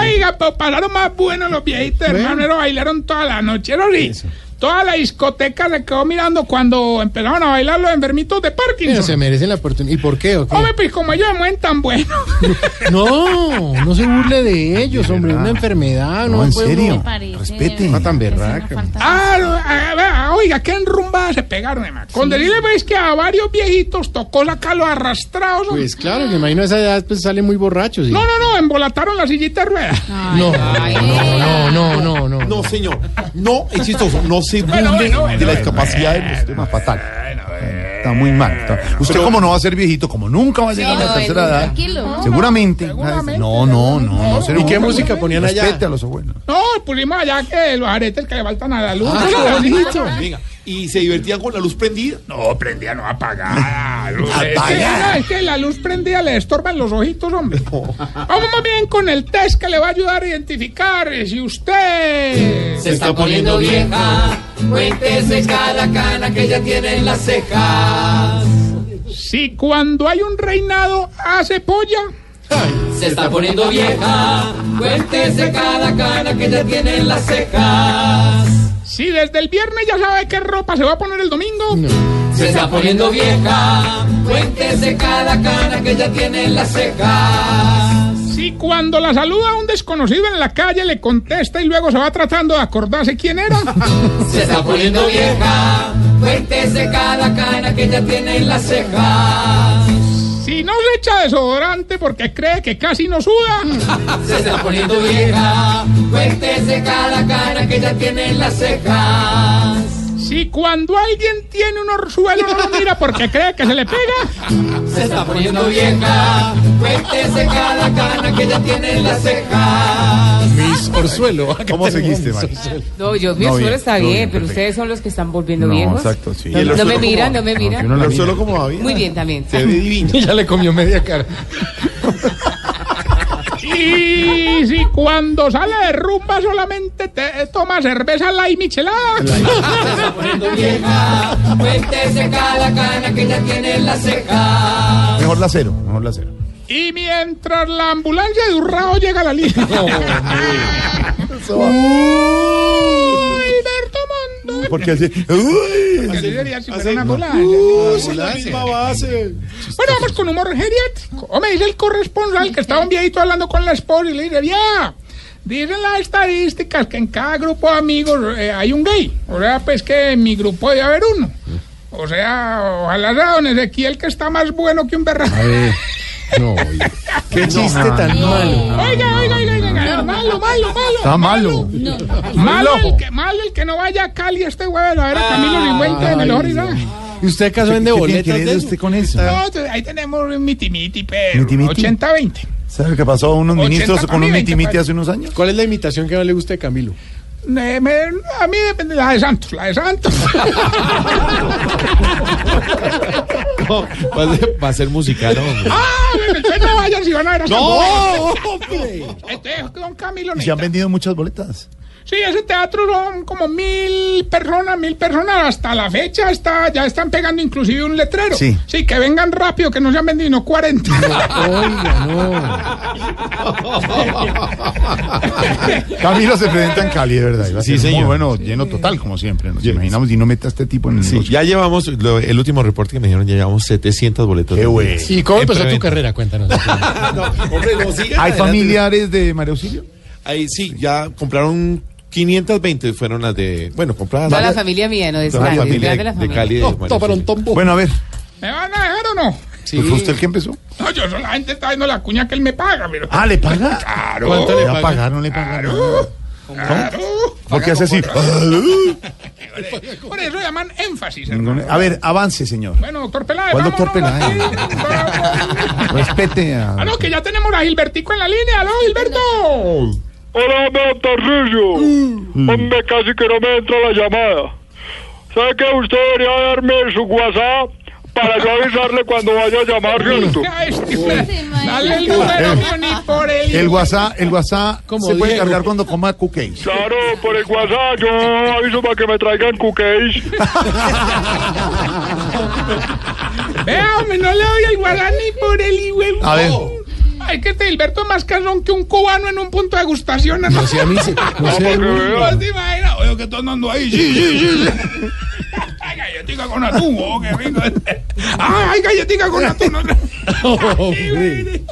Oiga, pues pasaron más buenos los viejitos, hermano. Bailaron toda la noche. Eso sí, toda la discoteca se quedó mirando cuando empezaron a bailar los enfermitos de Pero Parkinson. se merecen la oportunidad. ¿Y por qué? o qué? Hombre, pues como ellos se mueven tan bueno. No, no se burle de ellos, hombre. Una enfermedad. No, No, en serio. uno- Respete. No tan berraca. Ah, no, ah, oiga, qué enrumbadas se pegaron, hermano. Con decirle, pues, que a varios viejitos tocó sacarlos arrastrados. hombre. Pues claro, me imagino a esa edad pues salen muy borrachos. y- No, no, no, embolataron la sillita de ruedas. No, no, no, no, no. No, señor. No, es chistoso. No se Bueno, burle bueno, bueno, de la bueno, discapacidad de los Tema fatal. Está muy mal. está- Usted como no va a ser viejito, como nunca va a llegar a la no, tercera no, edad, seguramente. No, no, no, no. se ¿Y qué música ponían allá? Respete a los abuelos. No, pusimos allá que los aretes que le faltan a la luz. Ah, No, qué no, bonito. Venga, y se divertían con la luz prendida. No, prendía, no apagada. es que la luz prendida le estorban los ojitos, hombre. Vamos más bien con el test que le va a ayudar a identificar si usted... Se está poniendo vieja, cuéntese cada cana que ya tiene en las cejas. Si cuando hay un reinado hace polla... Se está poniendo vieja, cuéntese cada cana que ya tiene en las cejas. Si desde el viernes ya sabe qué ropa se va a poner el domingo... Se está poniendo vieja, cuéntese cada cana que ya tiene en las cejas. Si cuando la saluda un desconocido en la calle le contesta y luego se va tratando de acordarse quién era... Se está poniendo vieja, cuéntese cada cana que ya tiene en las cejas. Si no se echa desodorante porque cree que casi no suda... Se está poniendo vieja, cuéntese cada cana que ya tiene en las cejas. Si cuando alguien tiene un orzuelo no lo mira porque cree que se le pega... Se está poniendo vieja, cuéntese cada cana que ya tiene en las cejas. Miss Orzuelo. Acá ¿Cómo seguiste? Orzuelo. No, yo, mi No, bien, está bien, bien, pero perfecto. ustedes son los que están volviendo No, viejos. exacto, sí. No, Y el no orzuelo me miran, no me miran. la mira. solo como va bien. Muy bien también. Se ve divino. Ya le comió media cara. Y si cuando sale de rumba solamente te toma cerveza la y michelada... Se está poniendo vieja, cuéntese cada cana que ya tiene en las cejas. Mejor la cero, mejor la cero. Y mientras la ambulancia de Urrao llega a la línea... Mondo... Porque así. Uy, Así si fuera una ambulancia. es la misma base. Bueno, vamos con humor geriátrico. O me dice el corresponsal que estaba un viejito hablando con la esposa y le dice, ya, dicen las estadísticas que en cada grupo de amigos eh, hay un gay. O sea, pues que en mi grupo debe haber uno. O sea, ojalá sea don Ezequiel que está más bueno que un berraco. No. Qué chiste tan malo. Oiga, oiga, oiga, oiga, malo, malo, malo. Está malo. Malo el, que, malo el que no vaya a Cali este jueves a ver a Camilo en el Ay, Horizonte. ¿Y usted acaso vende ¿Qué tiene boletas de usted con eso? No, ahí tenemos un miti-miti, pero ¿Miti-miti? 80-20. ¿Sabe qué pasó a unos 80 ministros con un para mí, 20 mitimiti hace unos años? ¿Cuál es la imitación que más le gusta de Camilo? Eh, me- a mí depende la de Santos, la de Santos. No, va, a ser, va a ser musical, hombre. ah, entonces no vayan si van a ver a ¡No, hombre! Entonces, don Camilo Y se han vendido muchas boletas. Sí, ese teatro son como mil personas, mil personas. Hasta la fecha está, ya están pegando inclusive un letrero. Sí. Sí, que vengan rápido, que no se han vendido no 40. Oiga, no. Camilo se presenta en Cali, de verdad. Sí, ser muy señor. bueno, lleno total, como siempre. Nos imaginamos y no meta a este tipo en el Sí, ya llevamos, lo- el último reporte que me dijeron, ya llevamos 700 boletos. Qué bueno. ¿Y cómo empezó tu carrera? Cuéntanos. no, hombre, no, sigan ¿Hay adelante. familiares de María Auxilio? Ahí sí, ya compraron 520, fueron las de, bueno, compradas. Toda la familia mía, no es toda la familia de, la de familia. Cali. de No, toparon Auxilio. tombo. Bueno, a ver. ¿Me van a dejar o no? ¿Pues ¿Fue usted el que empezó? No, yo solamente estaba viendo la cuña que él me paga, pero. Ah, ¿le paga? Claro. ¿Cuánto le paga? pagaron? ¿Le pagaron? Claro. ¿Por qué hace así? Por eso llaman énfasis. hermano. A ver, avance, señor. Bueno, doctor Peláez. ¿Cuál doctor Peláez? aquí. Respete a... Ah, no, que ya tenemos a Gilbertico en la línea. ¿Aló, Gilberto? Hola, hombre, Tarrillo. Hombre, casi que no me entra la llamada. ¿Sabe que usted debería darme su WhatsApp para yo avisarle cuando vaya a llamar, ¿cierto? Ay, este, Dale el número ni por el. El WhatsApp, el WhatsApp se puede Diego. cargar cuando coma cookies. Claro, por el WhatsApp yo aviso para que me traigan cookies. Vea, hombre, no le doy el guarán ni por el hijo. A ver. Ay, que este Gilberto es más casón que un cubano en un punto de degustación. No, No sé, a mí sí. No sé. ¿No te imaginas? Oye, que estás andando ahí. Sí, sí, sí. sí. Ay, galletica con atún, oh, qué rico. Ay, ay, galletica con atún. Hombre.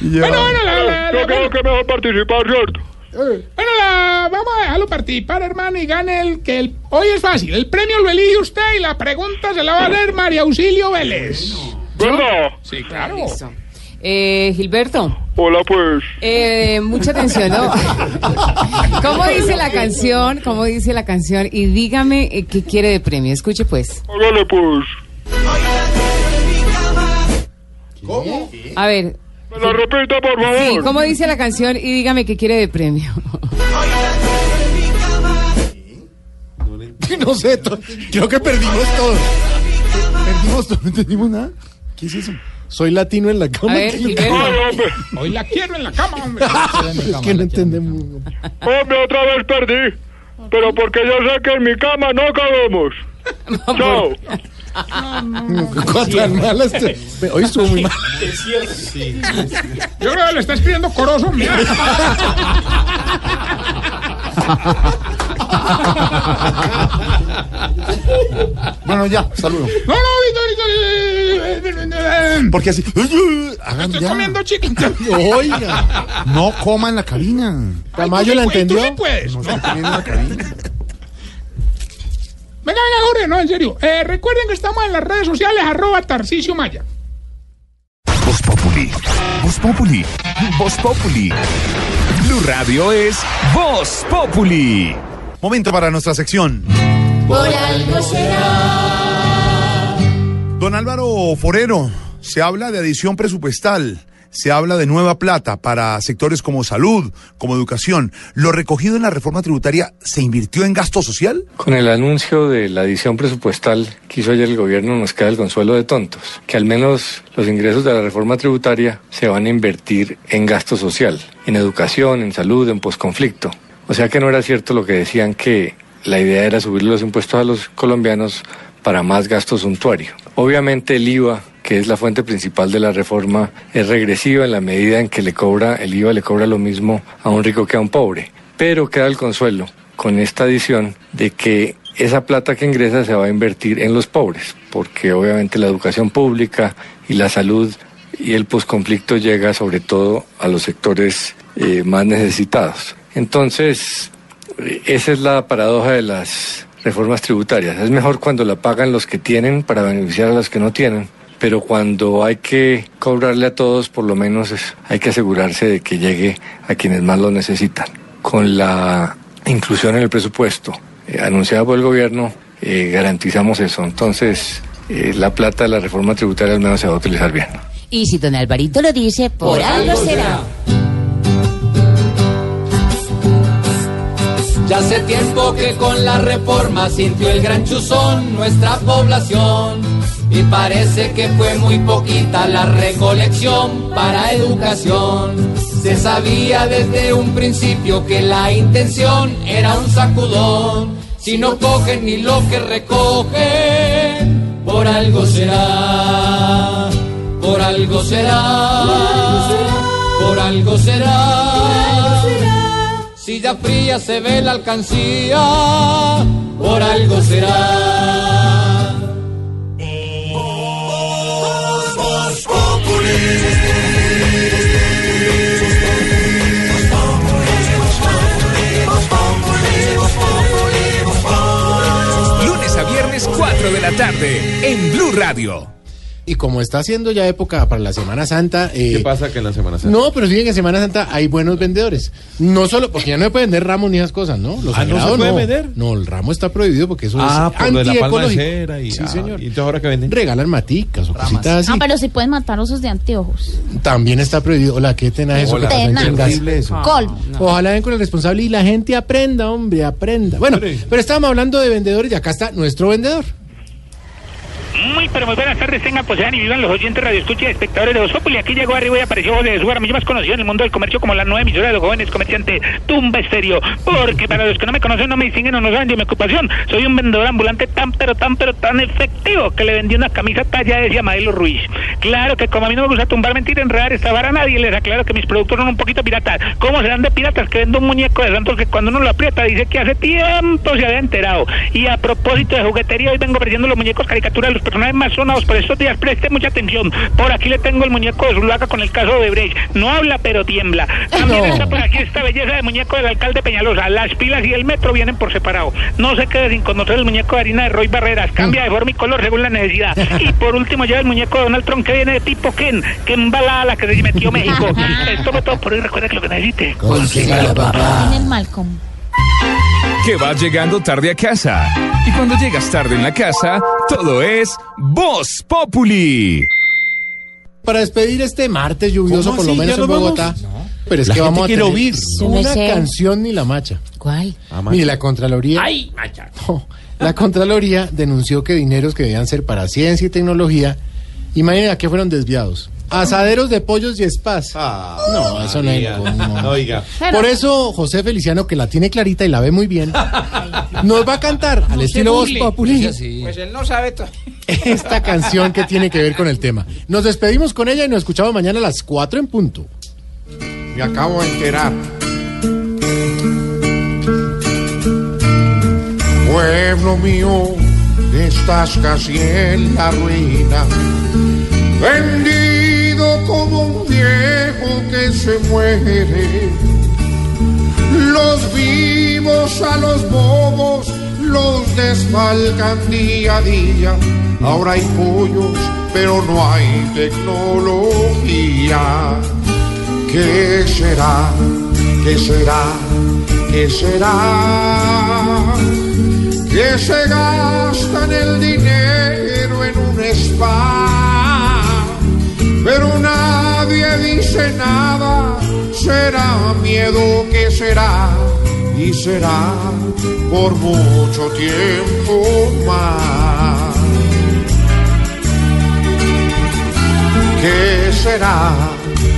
Bueno, bueno, la, la- la- Yo creo que mejor participar, ¿cierto? bueno, la- vamos a dejarlo participar, hermano, y gane el que el, hoy es fácil. El premio lo elige usted y la pregunta se la va a leer María Auxilio Vélez. ¿Verdad? Sí, claro. Eh, Gilberto, Hola, pues. eh, mucha atención, ¿no? ¿Cómo dice la canción? ¿Cómo dice la canción? Y dígame eh, qué quiere de premio. Escuche, pues. Hágale, pues. ¿Cómo? A ver. Me la repita, por favor. Sí, ¿cómo dice la canción? Y dígame qué quiere de premio. No sé, creo que perdimos todo. Perdimos todo, no entendimos nada. ¿Qué es eso? Soy latino en la cama. A ver, ¿qué- Gilberto. Ay, hombre. Hoy la quiero en la cama, hombre. Es que no entendemos. Hombre, otra vez perdí. Pero porque yo sé que en mi cama no cabemos. Chao. Tan malas. te- Hoy estuvo muy mal. Yo creo que le está escribiendo coroso, mira. Bueno, ya, saludo. No, no, Víctor, Víctor, Víctor. Porque así. Hagan Estoy ya. comiendo chicken. Oiga. No coma en la cabina. Tamayo la Tú sí entendió. puedes. No está comiendo en la cabina. Venga, venga, Jorge, no, en serio. Eh, recuerden que estamos en las redes sociales, arroba Tarcicio Maya. Voz Populi. Voz Populi. Voz Populi. Blue Radio es Voz Populi. Momento para nuestra sección. Por algo será. Don Álvaro Forero, se habla de adición presupuestal, se habla de nueva plata para sectores como salud, como educación. ¿Lo recogido en la reforma tributaria se invirtió en gasto social? Con el anuncio de la adición presupuestal que hizo ayer el gobierno nos queda el consuelo de tontos, que al menos los ingresos de la reforma tributaria se van a invertir en gasto social, en educación, en salud, en posconflicto. O sea que no era cierto lo que decían que la idea era subir los impuestos a los colombianos para más gasto suntuario. Obviamente el IVA, que es la fuente principal de la reforma, es regresiva en la medida en que le cobra, el IVA le cobra lo mismo a un rico que a un pobre. Pero queda el consuelo con esta adición de que esa plata que ingresa se va a invertir en los pobres, porque obviamente la educación pública y la salud y el posconflicto llega sobre todo a los sectores eh, más necesitados. Entonces, esa es la paradoja de las reformas tributarias. Es mejor cuando la pagan los que tienen para beneficiar a los que no tienen, pero cuando hay que cobrarle a todos, por lo menos es- hay que asegurarse de que llegue a quienes más lo necesitan. Con la inclusión en el presupuesto eh, anunciada por el gobierno, eh, garantizamos eso. Entonces, eh, la plata de la reforma tributaria al menos se va a utilizar bien. Y si don Alvarito lo dice, por, algo será. Ya hace tiempo que con la reforma sintió el gran chuzón nuestra población y parece que fue muy poquita la recolección para educación. Se sabía desde un principio que la intención era un sacudón. Si no cogen ni lo que recogen, por algo será, por algo será, por algo será. Silla fría se ve la alcancía, por algo será. Lunes a viernes 4 de la tarde en Blue Radio. Y como está haciendo ya época para la Semana Santa. eh, ¿Qué pasa que en la Semana Santa? No, pero sí que en Semana Santa hay buenos vendedores. No solo, porque ya no se puede vender ramos ni esas cosas, ¿no? Los Ah, ¿no se puede vender? No, el ramo está prohibido porque eso Ah, es por lo de la palma de antiecológico. cera y- Sí, ah, señor. ¿y entonces ahora qué venden? Regalan maticas o cositas así. Ah, pero si pueden matar osos de anteojos. También está prohibido. Hola, qué tenaz eso. Hola. que eso. Col. Ojalá ven con el responsable y la gente aprenda, hombre, aprenda. Bueno, pero estábamos hablando de vendedores y acá está nuestro vendedor. Muy, pero muy buenas tardes, tengan, posean y vivan los oyentes radio escucha y espectadores de Populi. Aquí llegó arriba y apareció José de más conocido en el mundo del comercio como la nueva emisora de los jóvenes comerciantes Tumba Estéreo. Porque para los que no me conocen, no me distinguen o no saben de mi ocupación, soy un vendedor ambulante tan, pero tan, pero tan efectivo que le vendí una camisa talla de Yamadelo Ruiz. Claro que como a mí no me gusta tumbar, mentir, enredar, estafar a nadie, les aclaro que mis productos son un poquito piratas. ¿Cómo serán de piratas? Que vendo un muñeco de santos que cuando uno lo aprieta dice que hace tiempo se había enterado. Y a propósito de juguetería, hoy vengo ofreciendo los muñecos caricaturas los personajes más sonados por estos días. Preste mucha atención. Por aquí le tengo el muñeco de Zulaga con el caso de Brecht. No habla, pero tiembla. También No. está por aquí esta belleza de muñeco del alcalde Peñalosa. Las pilas y el metro vienen por separado. No se quede sin conocer el muñeco de harina de Roy Barreras. Cambia de forma y color según la necesidad. Y por último, lleva el muñeco de Donald Trump que viene de tipo Ken. Que embalada la que se metió México. Esto fue todo por hoy. Recuerda que lo que necesite. En el Malcolm. Que vas llegando tarde a casa. Y cuando llegas tarde en la casa, todo es Voz Populi. Para despedir este martes lluvioso, ¿Cómo por lo menos ¿Ya en Bogotá. vamos? Pero es La que vamos a tener oír. una canción ni la macha. ¿Cuál? Ah, macha. Mire, la Contraloría. Ay, macha. No, la Contraloría denunció que dineros que debían ser para ciencia y tecnología, imaginen a qué fueron desviados. Asaderos de pollos y spas. no, eso no es. María. no. Oiga. Por eso José Feliciano, que la tiene clarita y la ve muy bien, nos va a cantar al estilo Voz Populi Pues él no sabe todo. esta canción que tiene que ver con el tema. Nos despedimos con ella y nos escuchamos mañana a las 4 en punto. Me acabo de enterar. Pueblo mío, estás casi en la ruina. Como un viejo que se muere. Los vivos a los bobos los desfalcan día a día. Ahora hay pollos, pero no hay tecnología. ¿Qué será? ¿Qué será? ¿Qué será? Que se gastan el dinero en un spa, pero nadie dice nada. Será miedo que será y será por mucho tiempo más. ¿Qué será?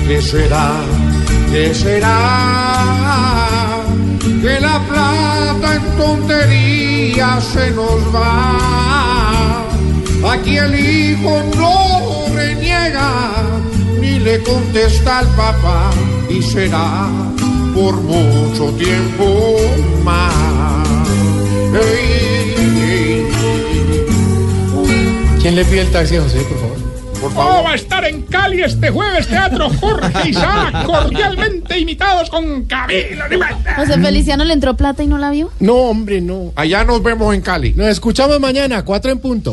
¿Qué será? ¿Qué será? Que la plata en tontería se nos va. Aquí el hijo no ni le contesta al papá y será por mucho tiempo más. Ey, ey, ¿Quién le pide el taxi a José, por favor? por Oh, va a estar en Cali este jueves Teatro Jorge Isaac, cordialmente imitados con Camilo. José Feliciano le entró plata y no la vio. No, hombre, no. Allá nos vemos en Cali. Nos escuchamos mañana, 4 en punto,